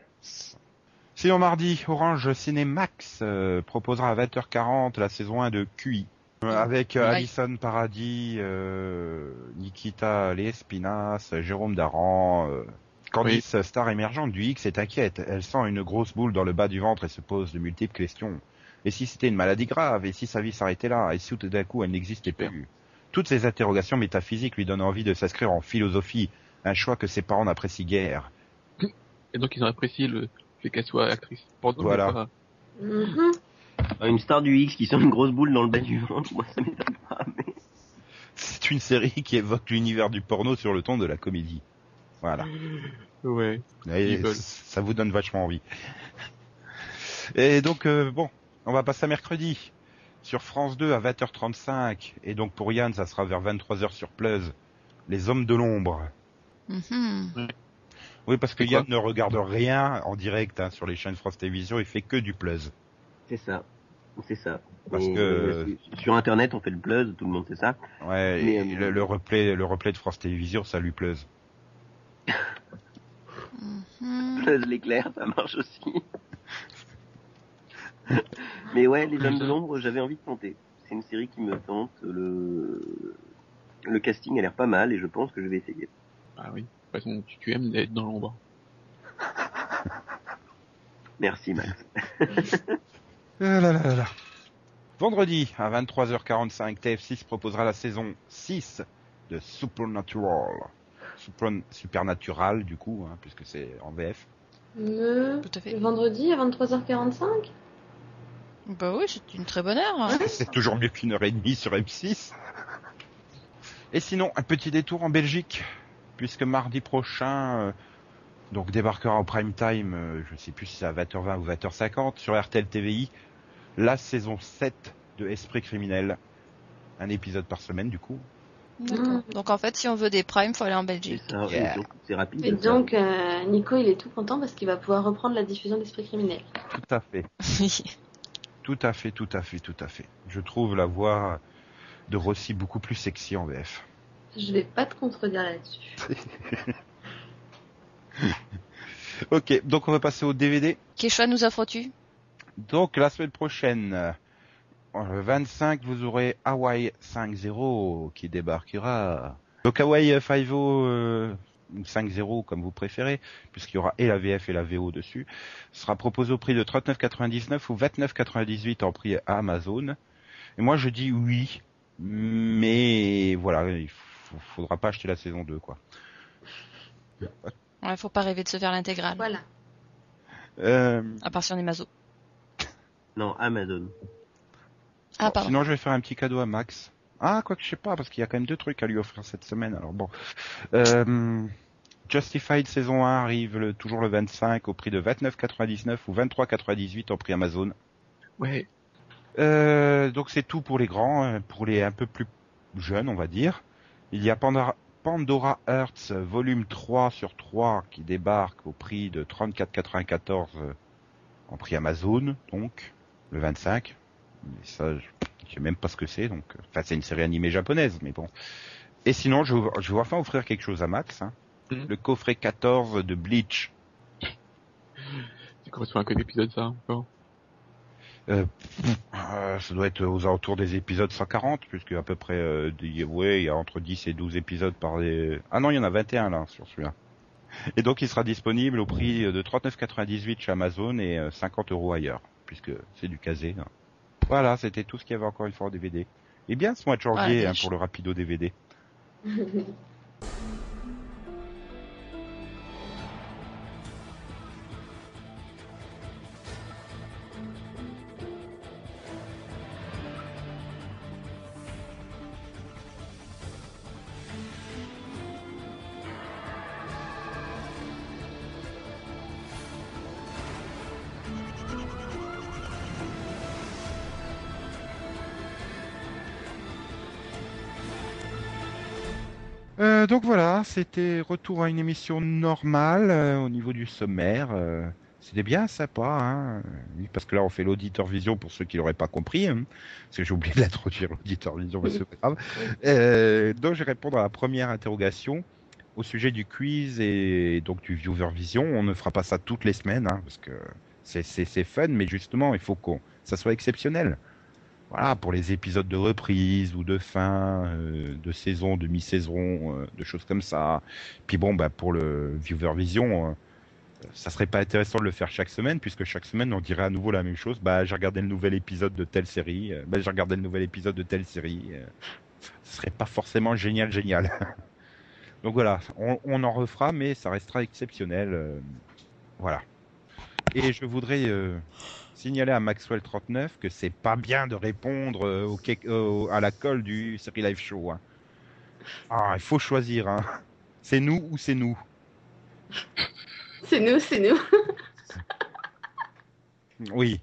Sinon mardi, Orange Cinémax euh, proposera à 20h40 la saison 1 de QI. Euh, Avec euh. Alison Paradis, euh, Nikita Lespinas, Jérôme Daran, euh, Candice, star émergente du X, est inquiète. Elle sent une grosse boule dans le bas du ventre et se pose de multiples questions. Et si c'était une maladie grave? Et si sa vie s'arrêtait là? Et si tout d'un coup elle n'existait plus? Toutes ces interrogations métaphysiques lui donnent envie de s'inscrire en philosophie, un choix que ses parents n'apprécient guère. Et donc ils ont apprécié le fait qu'elle soit actrice. Pardon, Voilà. Mhm. Une star du X qui sent une grosse boule dans le bas du ventre, moi ça m'étonne pas, mais... C'est une série qui évoque l'univers du porno sur le ton de la comédie. Voilà. Ouais. Et ça vous donne vachement envie. Et donc, euh, bon, on va passer à mercredi. Sur France 2 à 20h35. Et donc pour Yann, ça sera vers 23h sur Plus. Les Hommes de l'Ombre. Mhm. Oui, parce que Yann ne regarde rien en direct hein, sur les chaînes France Télévisions, il fait que du Plus. C'est ça. C'est ça. Parce Et, que- Sur internet, on fait le buzz, tout le monde sait ça. Ouais, Mais, et euh, le, le replay, le replay de France Télévisions, ça lui Plus. Mhm. Buzz l'éclair, ça marche aussi. *laughs* Mais ouais, les hommes de l'ombre, j'avais envie de tenter. C'est une série qui me tente. Le, le casting a l'air pas mal et je pense que je vais essayer. Ah oui. De toute façon, tu, tu aimes être dans l'ombre. *laughs* Merci Max. Ah *laughs* là là là là. Vendredi, à 23h45, TF6 proposera la saison 6 de Supernatural. Super- Supernatural, du coup, hein, puisque c'est en VF. Le... Tout à fait. le vendredi à 23h45 Bah oui, c'est une très bonne heure. hein. *laughs* C'est toujours mieux qu'une heure et demie sur M6. Et sinon, un petit détour en Belgique, puisque mardi prochain, euh, donc débarquera au prime time, euh, je ne sais plus si c'est à 20h20 ou 20h50, sur RTL TVI, la saison 7 de Esprit criminel. Un épisode par semaine, du coup. D'accord. Donc en fait, si on veut des primes, faut aller en Belgique. Yeah. c'est rapide. Et donc, euh, Nico, il est tout content parce qu'il va pouvoir reprendre la diffusion d'Esprit criminel. Tout à fait. Oui. *laughs* Tout à fait, tout à fait, tout à fait. Je trouve la voix de Rossi beaucoup plus sexy en VF. Je vais pas te contredire là-dessus. *laughs* Ok, donc on va passer au DVD. Quel choix nous offres-tu? Donc la semaine prochaine, euh, le 25, vous aurez Hawaii 5.0 qui débarquera. Donc Hawaii 5.0 euh, ou 5.0 comme vous préférez, puisqu'il y aura et la VF et la VO dessus, sera proposé au prix de 39,99 ou 29,98 en prix à Amazon. Et moi je dis oui, mais voilà, il faut- faudra pas acheter la saison 2 quoi. Ouais, faut pas rêver de se faire l'intégrale. Voilà. Euh, À part si on est maso. Non, Amazon. Ah, pardon. Sinon, je vais faire un petit cadeau à Max. Ah, quoi que je sais pas, parce qu'il y a quand même deux trucs à lui offrir cette semaine. Alors bon, euh, Justified saison 1 arrive le- toujours le 25 au prix de 29,99 ou 23,98 en prix Amazon. Ouais. Euh, donc c'est tout pour les grands, euh, pour les un peu plus jeunes, on va dire. Il y a Pandora, Pandora Hearts volume 3 sur 3 qui débarque au prix de 34,94 euh, en prix Amazon, donc le 25. Mais ça, je sais même pas ce que c'est, donc euh, enfin c'est une série animée japonaise, mais bon. Et sinon, je, je vais enfin offrir quelque chose à Max, hein. Mhm. le coffret 14 de Bleach. *laughs* Ça correspond à quel épisode ça encore? Euh, ça doit être aux alentours des épisodes 140, puisque à peu près, euh, ouais, il y a entre 10 et 12 épisodes par les... Ah non, il y en a 21 là, sur celui-là. Et donc il sera disponible au prix de 39,98 chez Amazon et euh, 50 euros ailleurs, puisque c'est du casé. hein. Voilà, c'était tout ce qu'il y avait encore une fois en DVD. Et bien ce mois de janvier Ouais, hein, pour le rapido DVD. *laughs* Euh, donc voilà, c'était retour à une émission normale euh, au niveau du sommaire. euh, c'était bien sympa, hein. Parce que là on fait l'auditeur vision pour ceux qui l'auraient pas compris, hein, parce que j'ai oublié de l'auditeur vision, mais c'est pas grave. Donc je vais répondre à la première interrogation au sujet du quiz et donc du viewer vision. On ne fera pas ça toutes les semaines, hein, parce que c'est fun, mais justement il faut qu'on ça soit exceptionnel. Voilà, pour les épisodes de reprise ou de fin, euh, de saison, de mi-saison, euh, de choses comme ça. Puis bon, bah pour le viewer vision, euh, ça serait pas intéressant de le faire chaque semaine, puisque chaque semaine on dirait à nouveau la même chose. Bah j'ai regardé le nouvel épisode de telle série, euh, bah j'ai regardé le nouvel épisode de telle série. ce serait pas forcément génial, génial. *laughs* Donc voilà, on, en refera, mais ça restera exceptionnel. voilà. Et je voudrais signaler à Maxwell 39 que c'est pas bien de répondre euh, au, au- à la colle du Série Live Show. hein. Ah, il faut choisir. Hein. C'est nous ou c'est nous? C'est nous, c'est nous. Oui.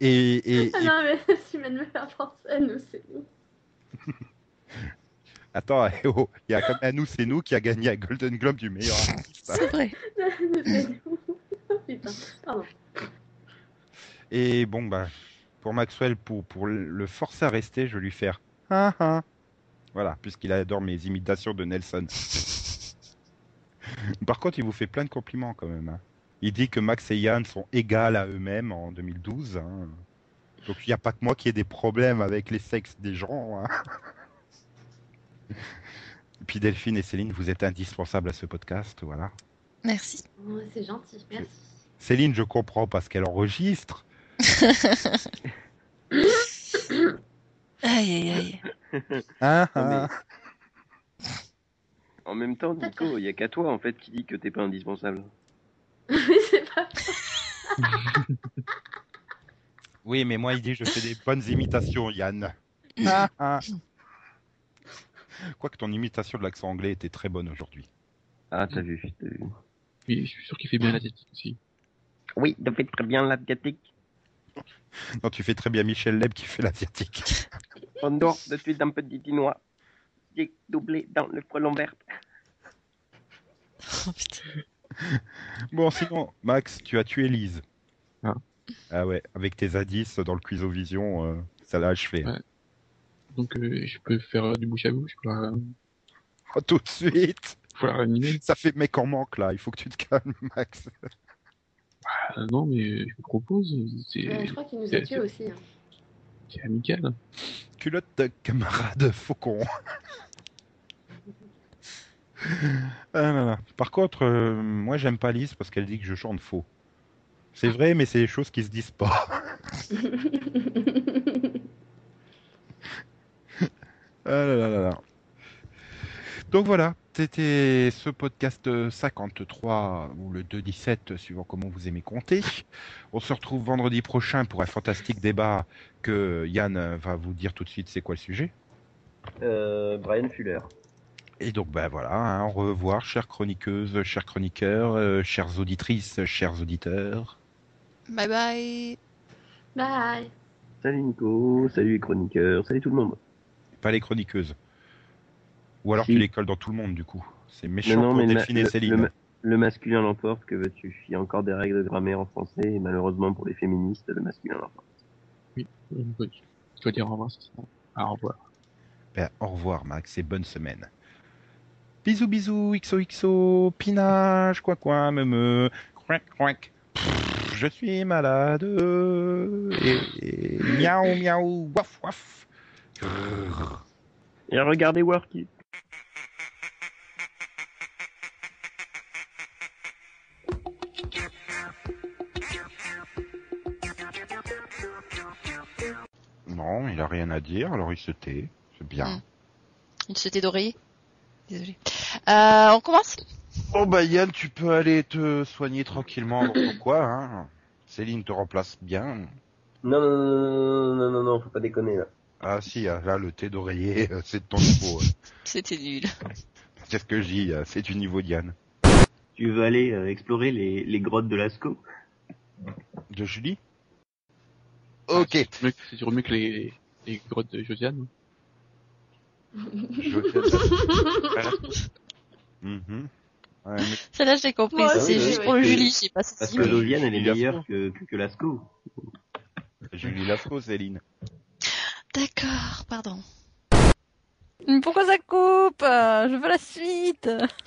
Et, et, Ah non, mais *laughs* si me faire penser à nous, c'est nous. *laughs* attends, eh oh, il y a comme un nous c'est nous qui a gagné un Golden Globe du meilleur artiste. C'est vrai. *laughs* c'est nous. Putain, pardon. Et bon bah pour Maxwell pour pour le forcer à rester, je vais lui faire ah, ah. Voilà, puisqu'il adore mes imitations de Nelson. *laughs* Par contre, il vous fait plein de compliments quand même. hein. Il dit que Max et Yann sont égales à eux-mêmes en 2012. hein. Donc il n'y a pas que moi qui ai des problèmes avec les sexes des gens. hein. Et *laughs* puis Delphine et Céline, vous êtes indispensables à ce podcast, voilà. Merci. Ouais, c'est gentil, merci. Céline, je comprends parce qu'elle enregistre. Aïe, aïe, aïe. Mais- hein. En même temps, Nico, il y a qu'à toi en fait qui dit que t'es pas indispensable. Oui, c'est pas. Oui, mais moi, il dit je fais des bonnes imitations, Yann. Ah, ah. Quoique ton imitation de l'accent anglais était très bonne aujourd'hui. Ah, t'as vu, t'as vu. Oui, je suis sûr qu'il fait bien l'asiatique aussi. Oui, tu fais très bien l'asiatique. *laughs* Non, tu fais très bien Michel Leb qui fait l'asiatique. Bonjour, je suis un petit Chinois. J'ai doublé dans le frelon vert. Oh. Bon, sinon, Max, tu as tué Lise. Ah. Ah ouais, avec tes indices dans le quiz Vision, euh, ça l'a achevé. Ouais. Donc euh, je peux faire euh, du bouche à bouche quoi. Oh, tout de suite faut la réanimer. Ça fait mec en manque là, il faut que tu te calmes, Max. Ah, non, mais je vous propose, Euh, je crois qu'il nous a tués aussi. hein. c'est amical. Culotte de camarade *laughs* faucon. Ah là là. Par contre, euh, moi j'aime pas Lise parce qu'elle dit que je chante faux. C'est vrai, mais c'est des choses qui se disent pas. *laughs* *laughs* Ah là là là là. Donc voilà, c'était ce podcast euh, 53 ou le 217, suivant comment vous aimez compter. On se retrouve vendredi prochain pour un fantastique débat que Yann va vous dire tout de suite c'est quoi le sujet. Euh, Brian Fuller. Et donc ben voilà, hein, au revoir chères chroniqueuses, chers chroniqueurs, euh, chères auditrices, chers auditeurs. Bye bye. Bye. Salut Nico, salut les chroniqueurs, salut tout le monde. Pas les chroniqueuses. Ou alors Si. tu les colles dans tout le monde du coup. C'est méchant Non, non, pour Delphine et le- Céline. le ma- le masculin l'emporte, que veux-tu? Il y a encore des règles de grammaire en français, et malheureusement pour les féministes, le masculin l'emporte. Euh, Je dois dire au revoir, c'est ça. Ah, au revoir. Ben, au revoir Max et bonne semaine. Bisous bisous, XOXO, pinage, quoi quoi, me me, croic. Pff, Je suis malade. Et, et miaou miaou, waf waf. Et regardez Worky. Il a rien à dire, alors il se tait. C'est bien. Hmm. Il s'était d'oreiller. Désolé. Euh, on commence? Oh bah Yann, tu peux aller te soigner tranquillement dans ton coin. Hein. Céline te remplace bien. Non, non, non, non, non, non, non, faut pas déconner là. Ah si, ah, là le thé d'oreiller, euh, c'est de ton niveau. *laughs* C'était nul. *laughs* Qu'est-ce que je dis euh, C'est du niveau d'Yann. Tu veux aller euh, explorer les, les grottes de Lascaux? De Julie? Ok. c'est toujours mieux que- les, les grottes de Josiane. Je- *laughs* Mhm. Ouais, mais Celle-là, j'ai compris. C'est juste oui. pour le Julie, je sais pas si Parce si, que Josiane, elle est Julie meilleure que, que, que Lascaux. Julie Lascaux, Céline. D'accord, pardon. Mais Pourquoi ça coupe? Je veux la suite